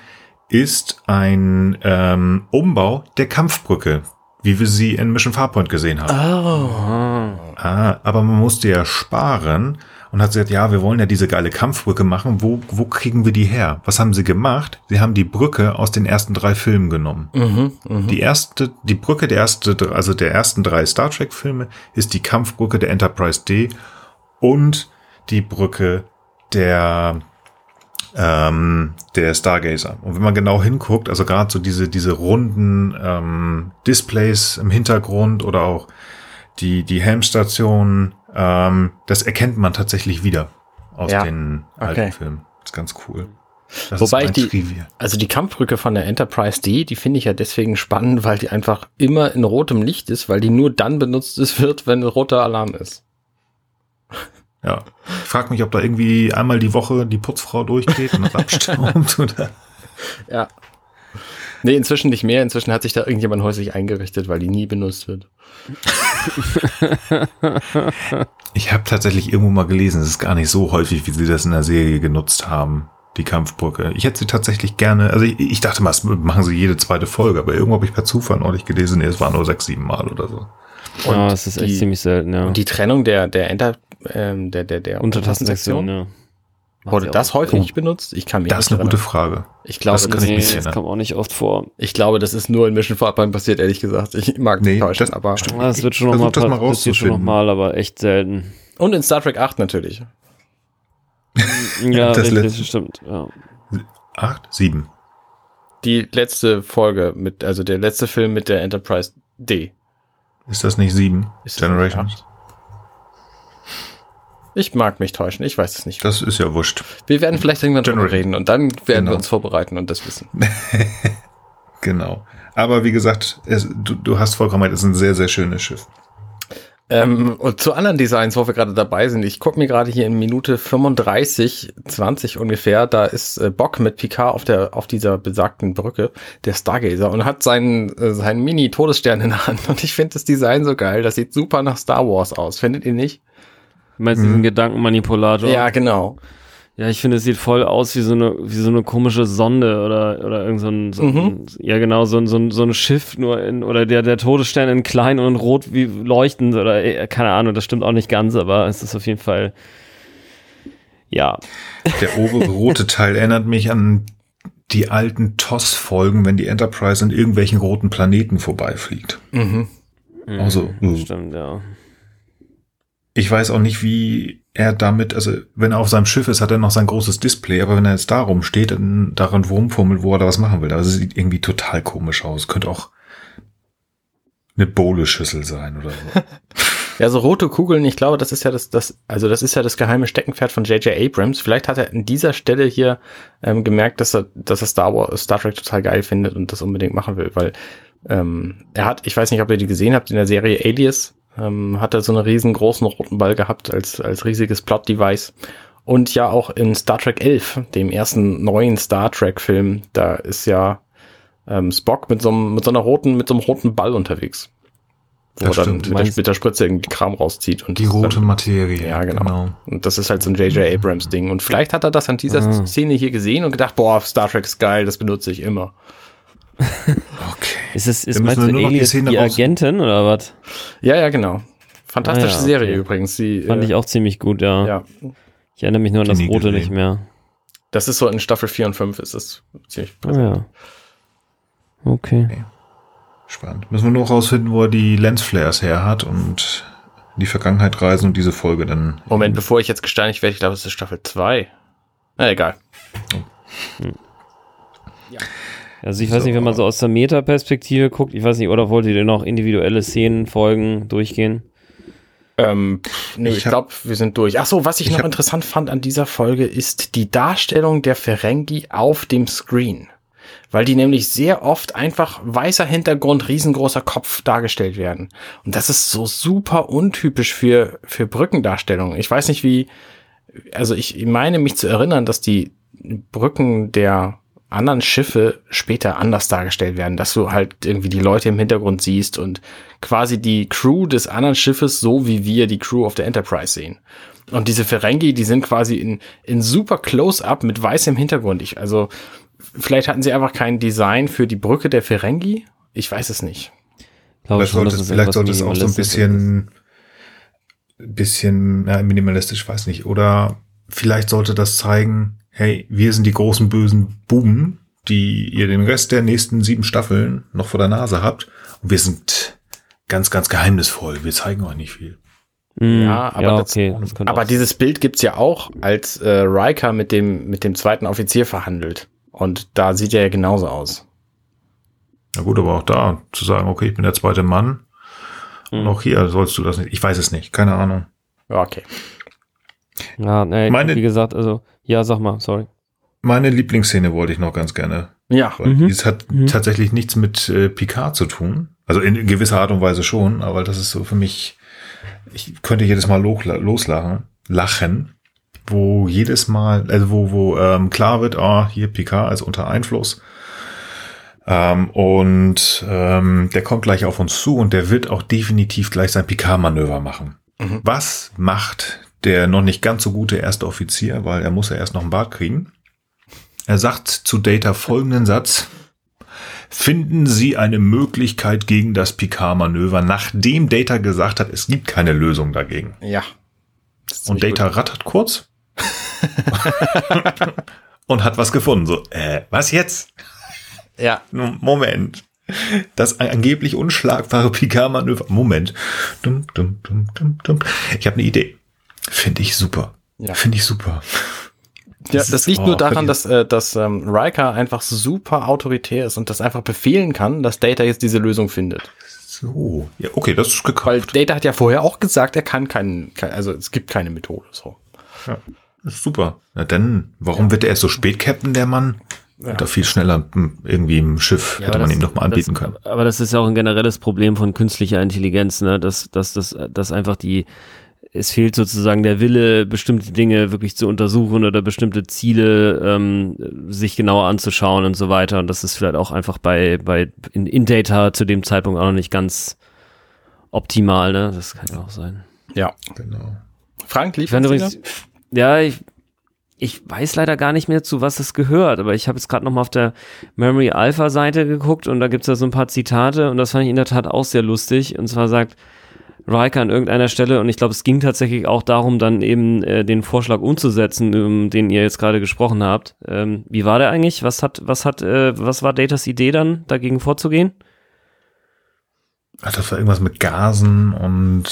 ist ein ähm, Umbau der Kampfbrücke, wie wir sie in Mission Farpoint gesehen haben. Oh. Ah, aber man musste ja sparen und hat gesagt, ja, wir wollen ja diese geile Kampfbrücke machen. Wo, wo kriegen wir die her? Was haben sie gemacht? Sie haben die Brücke aus den ersten drei Filmen genommen. Mhm, mh. Die erste, die Brücke der erste, also der ersten drei Star Trek Filme ist die Kampfbrücke der Enterprise D und die Brücke der ähm, der Stargazer. Und wenn man genau hinguckt, also gerade so diese diese runden ähm, Displays im Hintergrund oder auch die die Helmstation ähm, das erkennt man tatsächlich wieder. aus Ja. den alten Okay. Filmen. Das ist ganz cool. Das Wobei ich die- mein Trivia. Also die Kampfbrücke von der Enterprise D, die finde ich ja deswegen spannend, weil die einfach immer in rotem Licht ist, weil die nur dann benutzt ist, wird, wenn roter Alarm ist. Ja. Ich frage mich, ob da irgendwie einmal die Woche die Putzfrau durchgeht und das abstaubt oder. Ja. Nee, inzwischen nicht mehr. Inzwischen hat sich da irgendjemand häuslich eingerichtet, weil die nie benutzt wird. Ich habe tatsächlich irgendwo mal gelesen, es ist gar nicht so häufig, wie sie das in der Serie genutzt haben, die Kampfbrücke. Ich hätte sie tatsächlich gerne, also ich, ich dachte mal, das machen sie jede zweite Folge, aber irgendwo habe ich per Zufall neulich gelesen, nee, es war nur sechs, sieben Mal oder so. ja, das ist echt die- ziemlich selten, ja. Und die Trennung der, der Enter, ähm, der, der, der Untertassensektion, ja. Wurde das häufig benutzt? Ich kann mich Das ist eine gute. Frage. Ich glaube, das kann das, ich Nee, mich das kommt auch nicht oft vor. ich glaube, das ist nur in Mission Fortran passiert, ehrlich gesagt. Ich mag Nee, täuschen, das aber. stimmt. Das wird schon nochmal das mal passiert schon noch mal, aber echt selten. Und in Star Trek 8 natürlich. Ja, Das letzte. stimmt. Ja. Acht? Sieben. Die letzte Folge mit, also der letzte Film mit der Enterprise D. Ist das nicht sieben? Ist das Generations? Ich mag mich täuschen, ich weiß es nicht. Das ist ja wurscht. Wir werden vielleicht irgendwann drüber Generation. reden und dann werden Genau. wir uns vorbereiten und das wissen. Genau. Aber wie gesagt, es, du, du hast vollkommen recht, es ist ein sehr, sehr schönes Schiff. Ähm, und zu anderen Designs, wo wir gerade dabei sind, ich gucke mir gerade hier in Minute 35, 20 ungefähr, da ist äh, Bock mit Picard auf der auf dieser besagten Brücke, der Stargazer, und hat seinen, äh, seinen Mini-Todesstern in der Hand. Und ich finde das Design so geil, das sieht super nach Star Wars aus, findet ihr nicht? Du meinst Mhm. diesen Gedankenmanipulator? Ja, genau. Ja, ich finde, es sieht voll aus wie so eine, wie so eine komische Sonde oder, oder irgend so ein, so ein Mhm. ja genau, so ein, so ein, so ein Schiff nur in, oder der, der Todesstern in klein und rot wie leuchtend oder, äh, keine Ahnung, das stimmt auch nicht ganz, aber es ist auf jeden Fall, ja. Der obere rote Teil erinnert mich an die alten TOS-Folgen, wenn die Enterprise an irgendwelchen roten Planeten vorbeifliegt. Mhm. Also, Das stimmt, ja. Ich weiß auch nicht, wie er damit, also wenn er auf seinem Schiff ist, hat er noch sein großes Display, aber wenn er jetzt da rumsteht und daran rumfummelt, wo er da was machen will, also sieht irgendwie total komisch aus. Könnte auch eine Bowle-Schüssel sein oder so. Ja, so rote Kugeln, ich glaube, das ist ja das, das, also das ist ja das geheime Steckenpferd von J.J. Abrams. Vielleicht hat er an dieser Stelle hier ähm, gemerkt, dass er, dass er Star Wars, Star Trek total geil findet und das unbedingt machen will, weil ähm, er hat, ich weiß nicht, ob ihr die gesehen habt, in der Serie Alias ähm, hat er so einen riesengroßen roten Ball gehabt als, als riesiges Plot-Device. Und ja auch in Star Trek 11, dem ersten neuen Star Trek-Film, da ist ja ähm, Spock mit so, einem, mit so einer roten, mit so einem roten Ball unterwegs. Wo Das er dann stimmt. mit der, mit der Spritze irgendwie Kram rauszieht. Und Die rote Dann, Materie. ja, genau. Und das ist halt so ein J.J. Abrams Ding. Und vielleicht hat er das an dieser Ah. Szene hier gesehen und gedacht, boah, Star Trek ist geil, das benutze ich immer. Okay. Ist es, ist meinst du die Alias die, raus- Agentin oder was? Ja, ja, genau. Fantastische Ah, ja, Serie okay. übrigens. Die, Fand äh, ich auch ziemlich gut, ja. Ja, Ich erinnere mich nur an Die das Rote gesehen. nicht mehr. das ist so in Staffel 4 und 5 ist das ziemlich Ah, präsent. ja. Okay. Spannend. Müssen wir nur rausfinden, wo er die Lensflares her hat und in die Vergangenheit reisen und diese Folge dann. Moment, bevor ich jetzt gesteinigt werde, ich glaube, es ist Staffel 2. Na, egal. Also ich weiß So. nicht, wenn man so aus der Meta-Perspektive guckt, ich weiß nicht, oder wolltet ihr noch individuelle Szenen, Folgen durchgehen? Ähm, pff, nö, Ich ich, glaube, wir sind durch. Ach so, was ich, Ich noch interessant fand an dieser Folge ist die Darstellung der Ferengi auf dem Screen. Weil die nämlich sehr oft einfach weißer Hintergrund, riesengroßer Kopf dargestellt werden. Und das ist so super untypisch für, für Brückendarstellungen. Ich weiß nicht wie, also ich meine mich zu erinnern, dass die Brücken der anderen Schiffe später anders dargestellt werden, dass du halt irgendwie die Leute im Hintergrund siehst und quasi die Crew des anderen Schiffes so wie wir die Crew auf der Enterprise sehen. Und diese Ferengi, die sind quasi in, in super Close-up mit weißem Hintergrund. Ich, also, vielleicht hatten sie einfach kein Design für die Brücke der Ferengi. Ich weiß es nicht. Vielleicht sollte, es, vielleicht sollte es auch so ein bisschen, bisschen ja, minimalistisch, weiß nicht. Oder vielleicht sollte das zeigen, hey, wir sind die großen bösen Buben, die ihr den Rest der nächsten sieben Staffeln noch vor der Nase habt. Und wir sind ganz, ganz geheimnisvoll. Wir zeigen euch nicht viel. Mm, Ja, aber ja, das- okay. Das könnte Aber dieses Bild gibt's ja auch, als äh, Riker mit dem, mit dem zweiten Offizier verhandelt. Und da sieht er ja genauso aus. Na gut, aber auch da zu sagen, okay, ich bin der zweite Mann. Und Mhm. auch hier sollst du das nicht. Ich weiß es nicht. Keine Ahnung. Ja, okay. Ja, nee, Meine- wie gesagt, also, ja, sag mal, sorry. Meine Lieblingsszene wollte ich noch ganz gerne. Ja. Weil Mhm. Es hat Mhm. tatsächlich nichts mit äh, Picard zu tun. Also in gewisser Art und Weise schon, aber das ist so für mich, ich könnte jedes Mal lochla- loslachen, lachen, wo jedes Mal, also wo, wo ähm, klar wird, ah, hier Picard ist unter Einfluss. Ähm, und ähm, der kommt gleich auf uns zu und der wird auch definitiv gleich sein Picard-Manöver machen. Mhm. Was macht der noch nicht ganz so gute erste Offizier, weil er muss ja erst noch einen Bart kriegen? Er sagt zu Data folgenden Satz. Finden Sie eine Möglichkeit gegen das Picard-Manöver, nachdem Data gesagt hat, es gibt keine Lösung dagegen. Ja. Und Data rattert kurz und hat was gefunden. So, äh, was jetzt? gut. Ja. Moment. Das angeblich unschlagbare Picard-Manöver. Moment. Dum, dum, dum, dum, dum. Ich habe eine Idee. Finde ich super. Ja. Finde ich super. Ja, Das liegt nur daran, dass, äh, dass ähm, Riker einfach super autoritär ist und das einfach befehlen kann, dass Data jetzt diese Lösung findet. So. Ja, okay, das ist Weil gekauft. Data hat ja vorher auch gesagt, er kann keinen, kein, also es gibt keine Methode. So. Ja, ist super. Na dann, warum wird er erst so spät Captain, der Mann? Ja. Hätte er viel schneller hm, irgendwie im Schiff, hätte aber man das- ihm doch mal anbieten das, können. Aber das ist ja auch ein generelles Problem von künstlicher Intelligenz, ne? dass, dass, dass, dass einfach die, es fehlt sozusagen der Wille, bestimmte Dinge wirklich zu untersuchen oder bestimmte Ziele ähm, sich genauer anzuschauen und so weiter. Und das ist vielleicht auch einfach bei, bei in, in Data zu dem Zeitpunkt auch noch nicht ganz optimal, ne? Das kann ja auch sein. Ja. Genau. Frank, lief Ich übrigens, ja, ich, ich weiß leider gar nicht mehr, zu was es gehört, aber ich habe jetzt gerade nochmal auf der Memory Alpha Seite geguckt und da gibt's ja so ein paar Zitate und das fand ich in der Tat auch sehr lustig. Und zwar sagt Riker an irgendeiner Stelle, und ich glaube, es ging tatsächlich auch darum, dann eben äh, den Vorschlag umzusetzen, um den ihr jetzt gerade gesprochen habt. Ähm, wie war der eigentlich? Was hat, was hat, äh, was war Datas Idee dann, dagegen vorzugehen? Ach, das war irgendwas mit Gasen und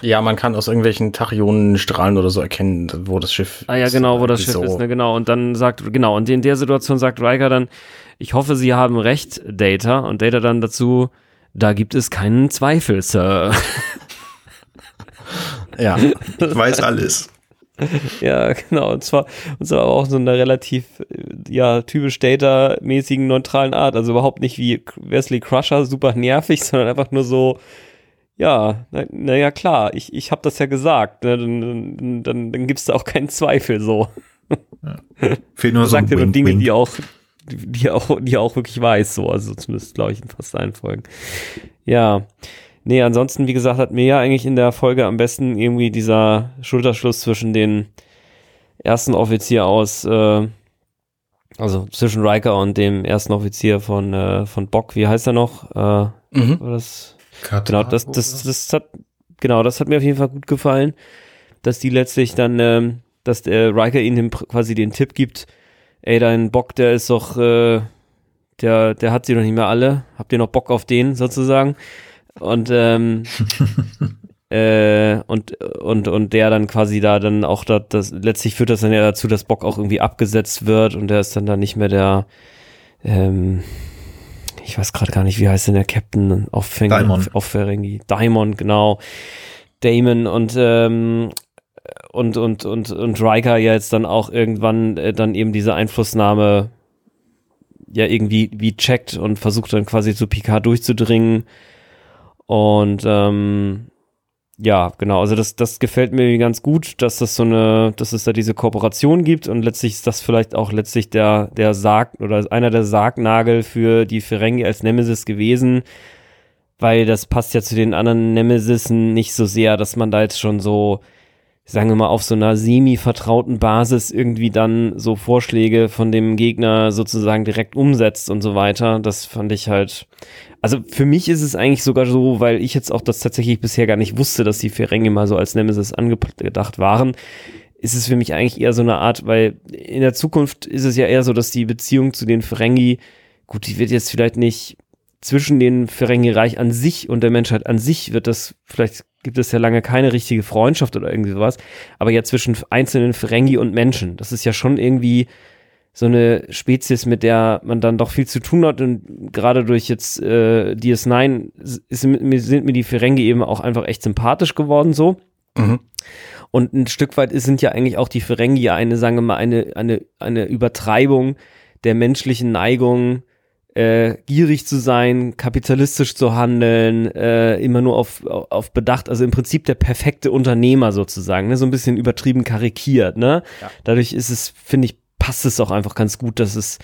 Ja, man kann aus irgendwelchen Tachyonenstrahlen oder so erkennen, wo das Schiff Ah ja, ist, genau, wo das Schiff so. ist, ne, genau. Und dann sagt, genau, und in der Situation sagt Riker dann, ich hoffe, Sie haben recht, Data. Und Data dann dazu, da gibt es keinen Zweifel, Sir. Ja, ich weiß alles. ja, genau. Und zwar, und zwar auch so einer relativ, ja, typisch Data-mäßigen neutralen Art. Also überhaupt nicht wie Wesley Crusher, super nervig, sondern einfach nur so, ja, naja, na ja, klar, ich, ich habe das ja gesagt. Ne? Dann, dann, dann, dann gibt es da auch keinen Zweifel so. Fehlt nur so ein sagt ja nur Wink, Dinge, Wink. die auch, die auch, die auch wirklich weiß, so, also zumindest glaube ich in fast allen Folgen. Ja. Nee, ansonsten, wie gesagt, hat mir ja eigentlich in der Folge am besten irgendwie dieser Schulterschluss zwischen den ersten Offizier aus, äh, also zwischen Riker und dem ersten Offizier von, äh, von Bock, wie heißt er noch? Äh, mhm. das? Katar, Genau, das, das, das hat, genau, das hat mir auf jeden Fall gut gefallen, dass die letztlich dann, ähm, dass der Riker ihnen quasi den Tipp gibt, ey, dein Bock, der ist doch, äh, der, der hat sie doch nicht mehr alle. Habt ihr noch Bock auf den sozusagen? Und ähm, äh, und und und der dann quasi da dann auch da, das letztlich führt das dann ja dazu, dass Bock auch irgendwie abgesetzt wird und der ist dann da nicht mehr der ähm, ich weiß gerade gar nicht, wie heißt denn der Captain auf Daimon. auf Ferengi, Diamond, genau. Damon und ähm, und und und und Riker ja jetzt dann auch irgendwann äh, dann eben diese Einflussnahme ja irgendwie wie checkt und versucht dann quasi zu Picard durchzudringen und ähm, ja, genau, also das, das gefällt mir ganz gut, dass das so eine, dass es da diese Kooperation gibt und letztlich ist das vielleicht auch letztlich der, der Sarg oder einer der Sargnagel für die Ferengi als Nemesis gewesen, weil das passt ja zu den anderen Nemesissen nicht so sehr, dass man da jetzt schon so, sagen wir mal, auf so einer semi-vertrauten Basis irgendwie dann so Vorschläge von dem Gegner sozusagen direkt umsetzt und so weiter. Das fand ich halt, also für mich ist es eigentlich sogar so, weil ich jetzt auch das tatsächlich bisher gar nicht wusste, dass die Ferengi mal so als Nemesis angedacht waren, ist es für mich eigentlich eher so eine Art, weil in der Zukunft ist es ja eher so, dass die Beziehung zu den Ferengi, gut, die wird jetzt vielleicht nicht zwischen den Ferengi-Reich an sich und der Menschheit an sich wird das, vielleicht gibt es ja lange keine richtige Freundschaft oder irgendwie sowas, aber ja zwischen einzelnen Ferengi und Menschen. Das ist ja schon irgendwie so eine Spezies, mit der man dann doch viel zu tun hat und gerade durch jetzt äh, DS9 ist, sind mir die Ferengi eben auch einfach echt sympathisch geworden so. Mhm. Und ein Stück weit sind ja eigentlich auch die Ferengi eine, sagen wir mal, eine, eine, eine Übertreibung der menschlichen Neigung, äh, gierig zu sein, kapitalistisch zu handeln, äh, immer nur auf, auf Bedacht, also im Prinzip der perfekte Unternehmer sozusagen, ne? so ein bisschen übertrieben karikiert. Ne? Ja. Dadurch ist es, finde ich, passt es auch einfach ganz gut, dass es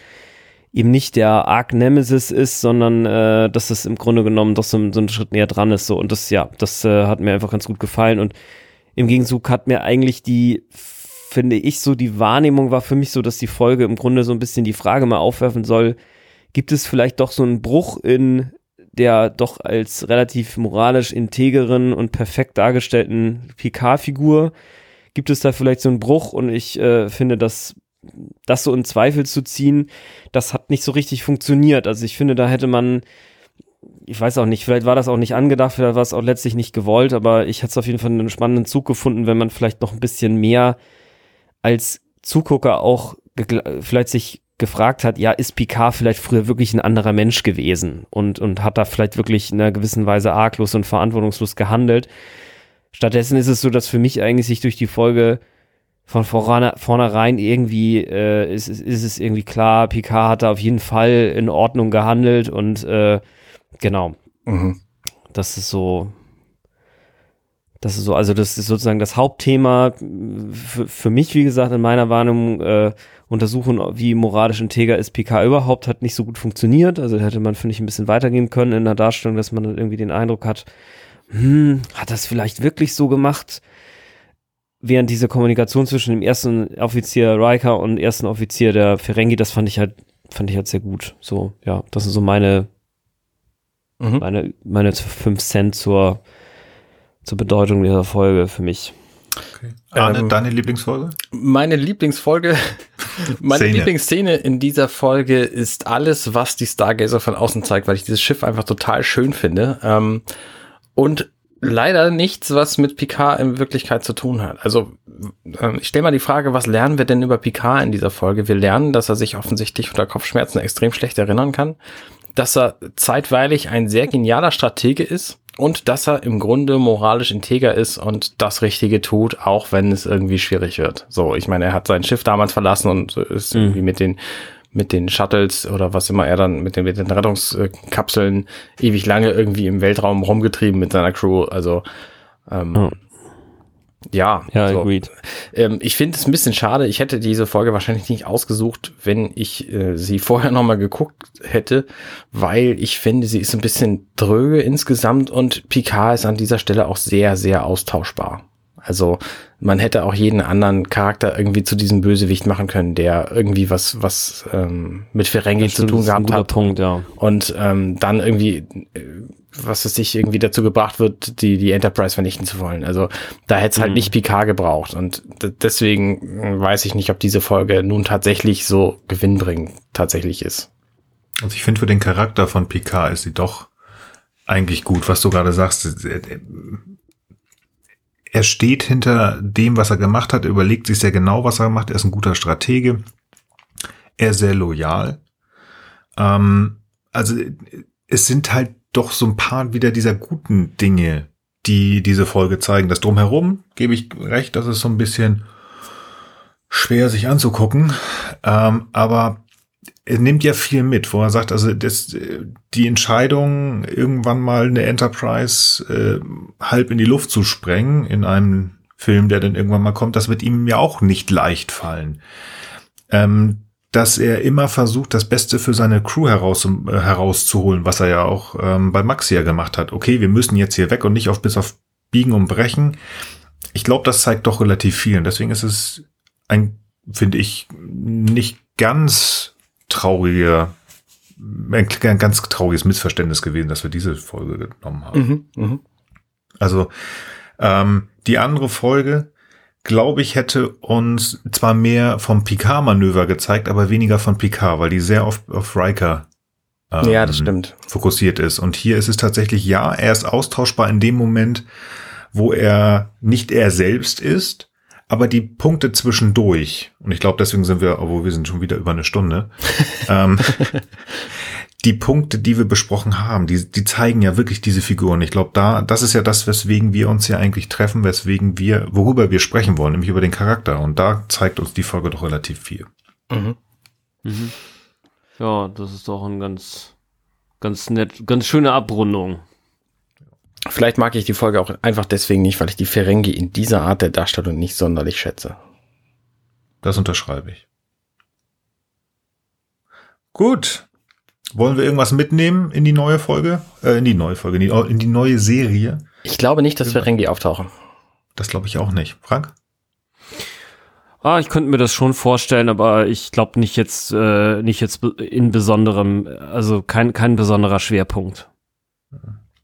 eben nicht der Arc Nemesis ist, sondern äh, dass es im Grunde genommen doch so, so ein Schritt näher dran ist. So. Und das, ja, das äh, hat mir einfach ganz gut gefallen. Und im Gegenzug hat mir eigentlich die, finde ich, so die Wahrnehmung war für mich so, dass die Folge im Grunde so ein bisschen die Frage mal aufwerfen soll, gibt es vielleicht doch so einen Bruch in der doch als relativ moralisch integeren und perfekt dargestellten Picard-Figur? Gibt es da vielleicht so einen Bruch? Und ich äh, finde, dass das so in Zweifel zu ziehen, das hat nicht so richtig funktioniert. Also ich finde, da hätte man ich weiß auch nicht, vielleicht war das auch nicht angedacht, vielleicht war es auch letztlich nicht gewollt, aber ich hatte es auf jeden Fall einen spannenden Zug gefunden, wenn man vielleicht noch ein bisschen mehr als Zugucker auch vielleicht sich gefragt hat, ja, ist Picard vielleicht früher wirklich ein anderer Mensch gewesen und, und hat da vielleicht wirklich in einer gewissen Weise arglos und verantwortungslos gehandelt. Stattdessen ist es so, dass für mich eigentlich sich durch die Folge von vornherein irgendwie äh, ist, ist es irgendwie klar, Picard hat da auf jeden Fall in Ordnung gehandelt und äh, Genau. Mhm. Das ist so, das ist so, also das ist sozusagen das Hauptthema für, für mich, wie gesagt, in meiner Warnung, äh, untersuchen, wie moralisch integer ist PK überhaupt, hat nicht so gut funktioniert. Also hätte man, finde ich, ein bisschen weitergehen können in der Darstellung, dass man dann irgendwie den Eindruck hat, hm, hat das vielleicht wirklich so gemacht? Während diese Kommunikation zwischen dem ersten Offizier Riker und ersten Offizier der Ferengi, das fand ich halt, fand ich halt sehr gut. So, ja, das sind so meine Mhm. Meine, meine 5 Cent zur, zur Bedeutung dieser Folge für mich. Okay. Arne, ähm, deine Lieblingsfolge? Meine Lieblingsfolge, meine Szene. Lieblingsszene in dieser Folge ist alles, was die Stargazer von außen zeigt, weil ich dieses Schiff einfach total schön finde. Ähm, und leider nichts, was mit Picard in Wirklichkeit zu tun hat. Also ähm, ich stelle mal die Frage, was lernen wir denn über Picard in dieser Folge? Wir lernen, dass er sich offensichtlich unter Kopfschmerzen extrem schlecht erinnern kann dass er zeitweilig ein sehr genialer Stratege ist und dass er im Grunde moralisch integer ist und das Richtige tut, auch wenn es irgendwie schwierig wird. So, ich meine, er hat sein Schiff damals verlassen und ist mhm. irgendwie mit den mit den Shuttles oder was immer er dann mit den, mit den Rettungskapseln ewig lange irgendwie im Weltraum rumgetrieben mit seiner Crew. Also ähm, oh. Ja, ja so. agreed. Ähm, ich finde es ein bisschen schade. Ich hätte diese Folge wahrscheinlich nicht ausgesucht, wenn ich äh, sie vorher nochmal geguckt hätte, weil ich finde, sie ist ein bisschen dröge insgesamt und Picard ist an dieser Stelle auch sehr, sehr austauschbar. Also man hätte auch jeden anderen Charakter irgendwie zu diesem Bösewicht machen können, der irgendwie was was ähm, mit Ferengi zu tun gehabt hat. Punkt, ja. Und ähm, dann irgendwie äh, was es sich irgendwie dazu gebracht wird, die, die Enterprise vernichten zu wollen. Also da hätte es halt mhm. nicht Picard gebraucht. Und deswegen weiß ich nicht, ob diese Folge nun tatsächlich so gewinnbringend tatsächlich ist. Also ich finde für den Charakter von Picard ist sie doch eigentlich gut, was du gerade sagst. Er steht hinter dem, was er gemacht hat, er überlegt sich sehr genau, was er macht. Er ist ein guter Stratege. Er ist sehr loyal. Ähm, also es sind halt doch so ein paar wieder dieser guten Dinge, die diese Folge zeigen. Das drumherum gebe ich recht, das ist so ein bisschen schwer sich anzugucken, ähm, aber er nimmt ja viel mit, wo er sagt, also das, die Entscheidung, irgendwann mal eine Enterprise äh, halb in die Luft zu sprengen in einem Film, der dann irgendwann mal kommt, das wird ihm ja auch nicht leicht fallen. Ähm, dass er immer versucht, das Beste für seine Crew heraus, äh, herauszuholen, was er ja auch ähm, bei Maxia gemacht hat. Okay, wir müssen jetzt hier weg und nicht auf bis auf Biegen und Brechen. Ich glaube, das zeigt doch relativ viel. Und deswegen ist es ein, finde ich, nicht ganz trauriger, ein ganz trauriges Missverständnis gewesen, dass wir diese Folge genommen haben. Mhm, mh. Also ähm, die andere Folge, glaube ich, hätte uns zwar mehr vom Picard-Manöver gezeigt, aber weniger von Picard, weil die sehr oft auf Riker ähm, ja, das stimmt. fokussiert ist. Und hier ist es tatsächlich, ja, er ist austauschbar in dem Moment, wo er nicht er selbst ist, aber die Punkte zwischendurch, und ich glaube, deswegen sind wir, obwohl wir sind schon wieder über eine Stunde, ähm, die Punkte, die wir besprochen haben, die, die zeigen ja wirklich diese Figuren. Ich glaube, da, das ist ja das, weswegen wir uns ja eigentlich treffen, weswegen wir, worüber wir sprechen wollen, nämlich über den Charakter. Und da zeigt uns die Folge doch relativ viel. Mhm. Mhm. Ja, das ist doch ein ganz, ganz nett, ganz schöne Abrundung. Vielleicht mag ich die Folge auch einfach deswegen nicht, weil ich die Ferengi in dieser Art der Darstellung nicht sonderlich schätze. Das unterschreibe ich. Gut. Wollen wir irgendwas mitnehmen in die neue Folge? Äh, in die neue Folge, in die, in die neue Serie? Ich glaube nicht, dass Ferengi auftauchen. Das glaube ich auch nicht. Frank? Ah, ich könnte mir das schon vorstellen, aber ich glaube nicht jetzt, äh, nicht jetzt in besonderem, also kein, kein besonderer Schwerpunkt.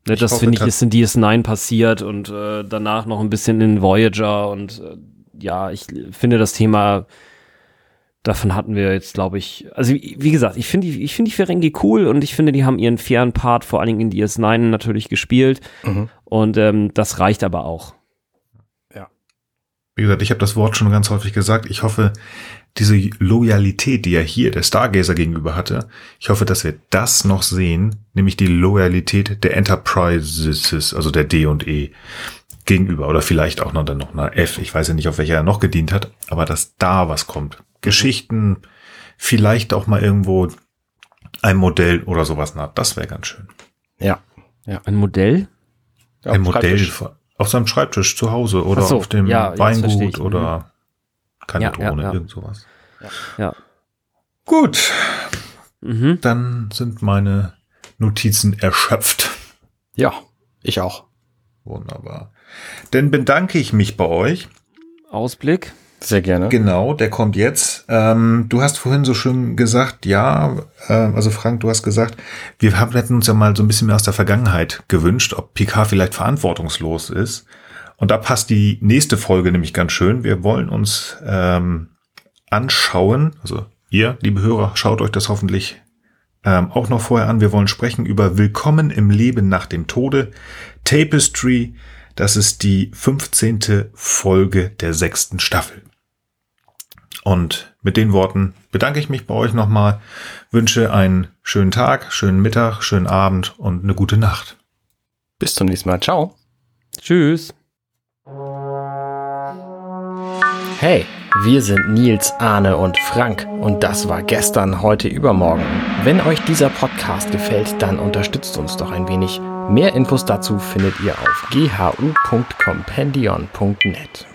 Ne, das finde ich ist in DS9 passiert und äh, danach noch ein bisschen in Voyager und äh, ja, ich finde das Thema davon hatten wir jetzt, glaube ich, also wie gesagt, ich finde die, ich finde die Ferengi cool und ich finde, die haben ihren fairen Part vor allen Dingen in DS9 natürlich gespielt mhm. und ähm, das reicht aber auch. Ja. Wie gesagt, ich habe das Wort schon ganz häufig gesagt. Ich hoffe, diese Loyalität, die er hier der Stargazer gegenüber hatte, ich hoffe, dass wir das noch sehen, nämlich die Loyalität der Enterprises, also der D und E gegenüber oder vielleicht auch noch dann noch einer F. Ich weiß ja nicht, auf welcher er noch gedient hat, aber dass da was kommt. Geschichten, vielleicht auch mal irgendwo ein Modell oder sowas nach. Das wäre ganz schön. Ja. ja. Ein Modell? Ja, ein Modell auf seinem Schreibtisch zu Hause oder so, auf dem ja, Weingut oder mhm. keine ja, Drohne, ja, irgend sowas. Ja. Gut. Mhm. Dann sind meine Notizen erschöpft. Ja, ich auch. Wunderbar. Dann bedanke ich mich bei euch. Ausblick. Sehr gerne. Genau, der kommt jetzt. Ähm, du hast vorhin so schön gesagt, ja, äh, also Frank, du hast gesagt, wir haben, hätten uns ja mal so ein bisschen mehr aus der Vergangenheit gewünscht, ob Picard vielleicht verantwortungslos ist. Und da passt die nächste Folge nämlich ganz schön. Wir wollen uns ähm, anschauen, also ihr, liebe Hörer, schaut euch das hoffentlich ähm, auch noch vorher an. Wir wollen sprechen über Willkommen im Leben nach dem Tode, Tapestry. Das ist die 15. Folge der sechsten Staffel. Und mit den Worten bedanke ich mich bei euch nochmal, wünsche einen schönen Tag, schönen Mittag, schönen Abend und eine gute Nacht. Bis zum nächsten Mal. Ciao. Tschüss. Hey, wir sind Nils, Arne und Frank und das war gestern, heute, übermorgen. Wenn euch dieser Podcast gefällt, dann unterstützt uns doch ein wenig. Mehr Infos dazu findet ihr auf ghu.compendion.net.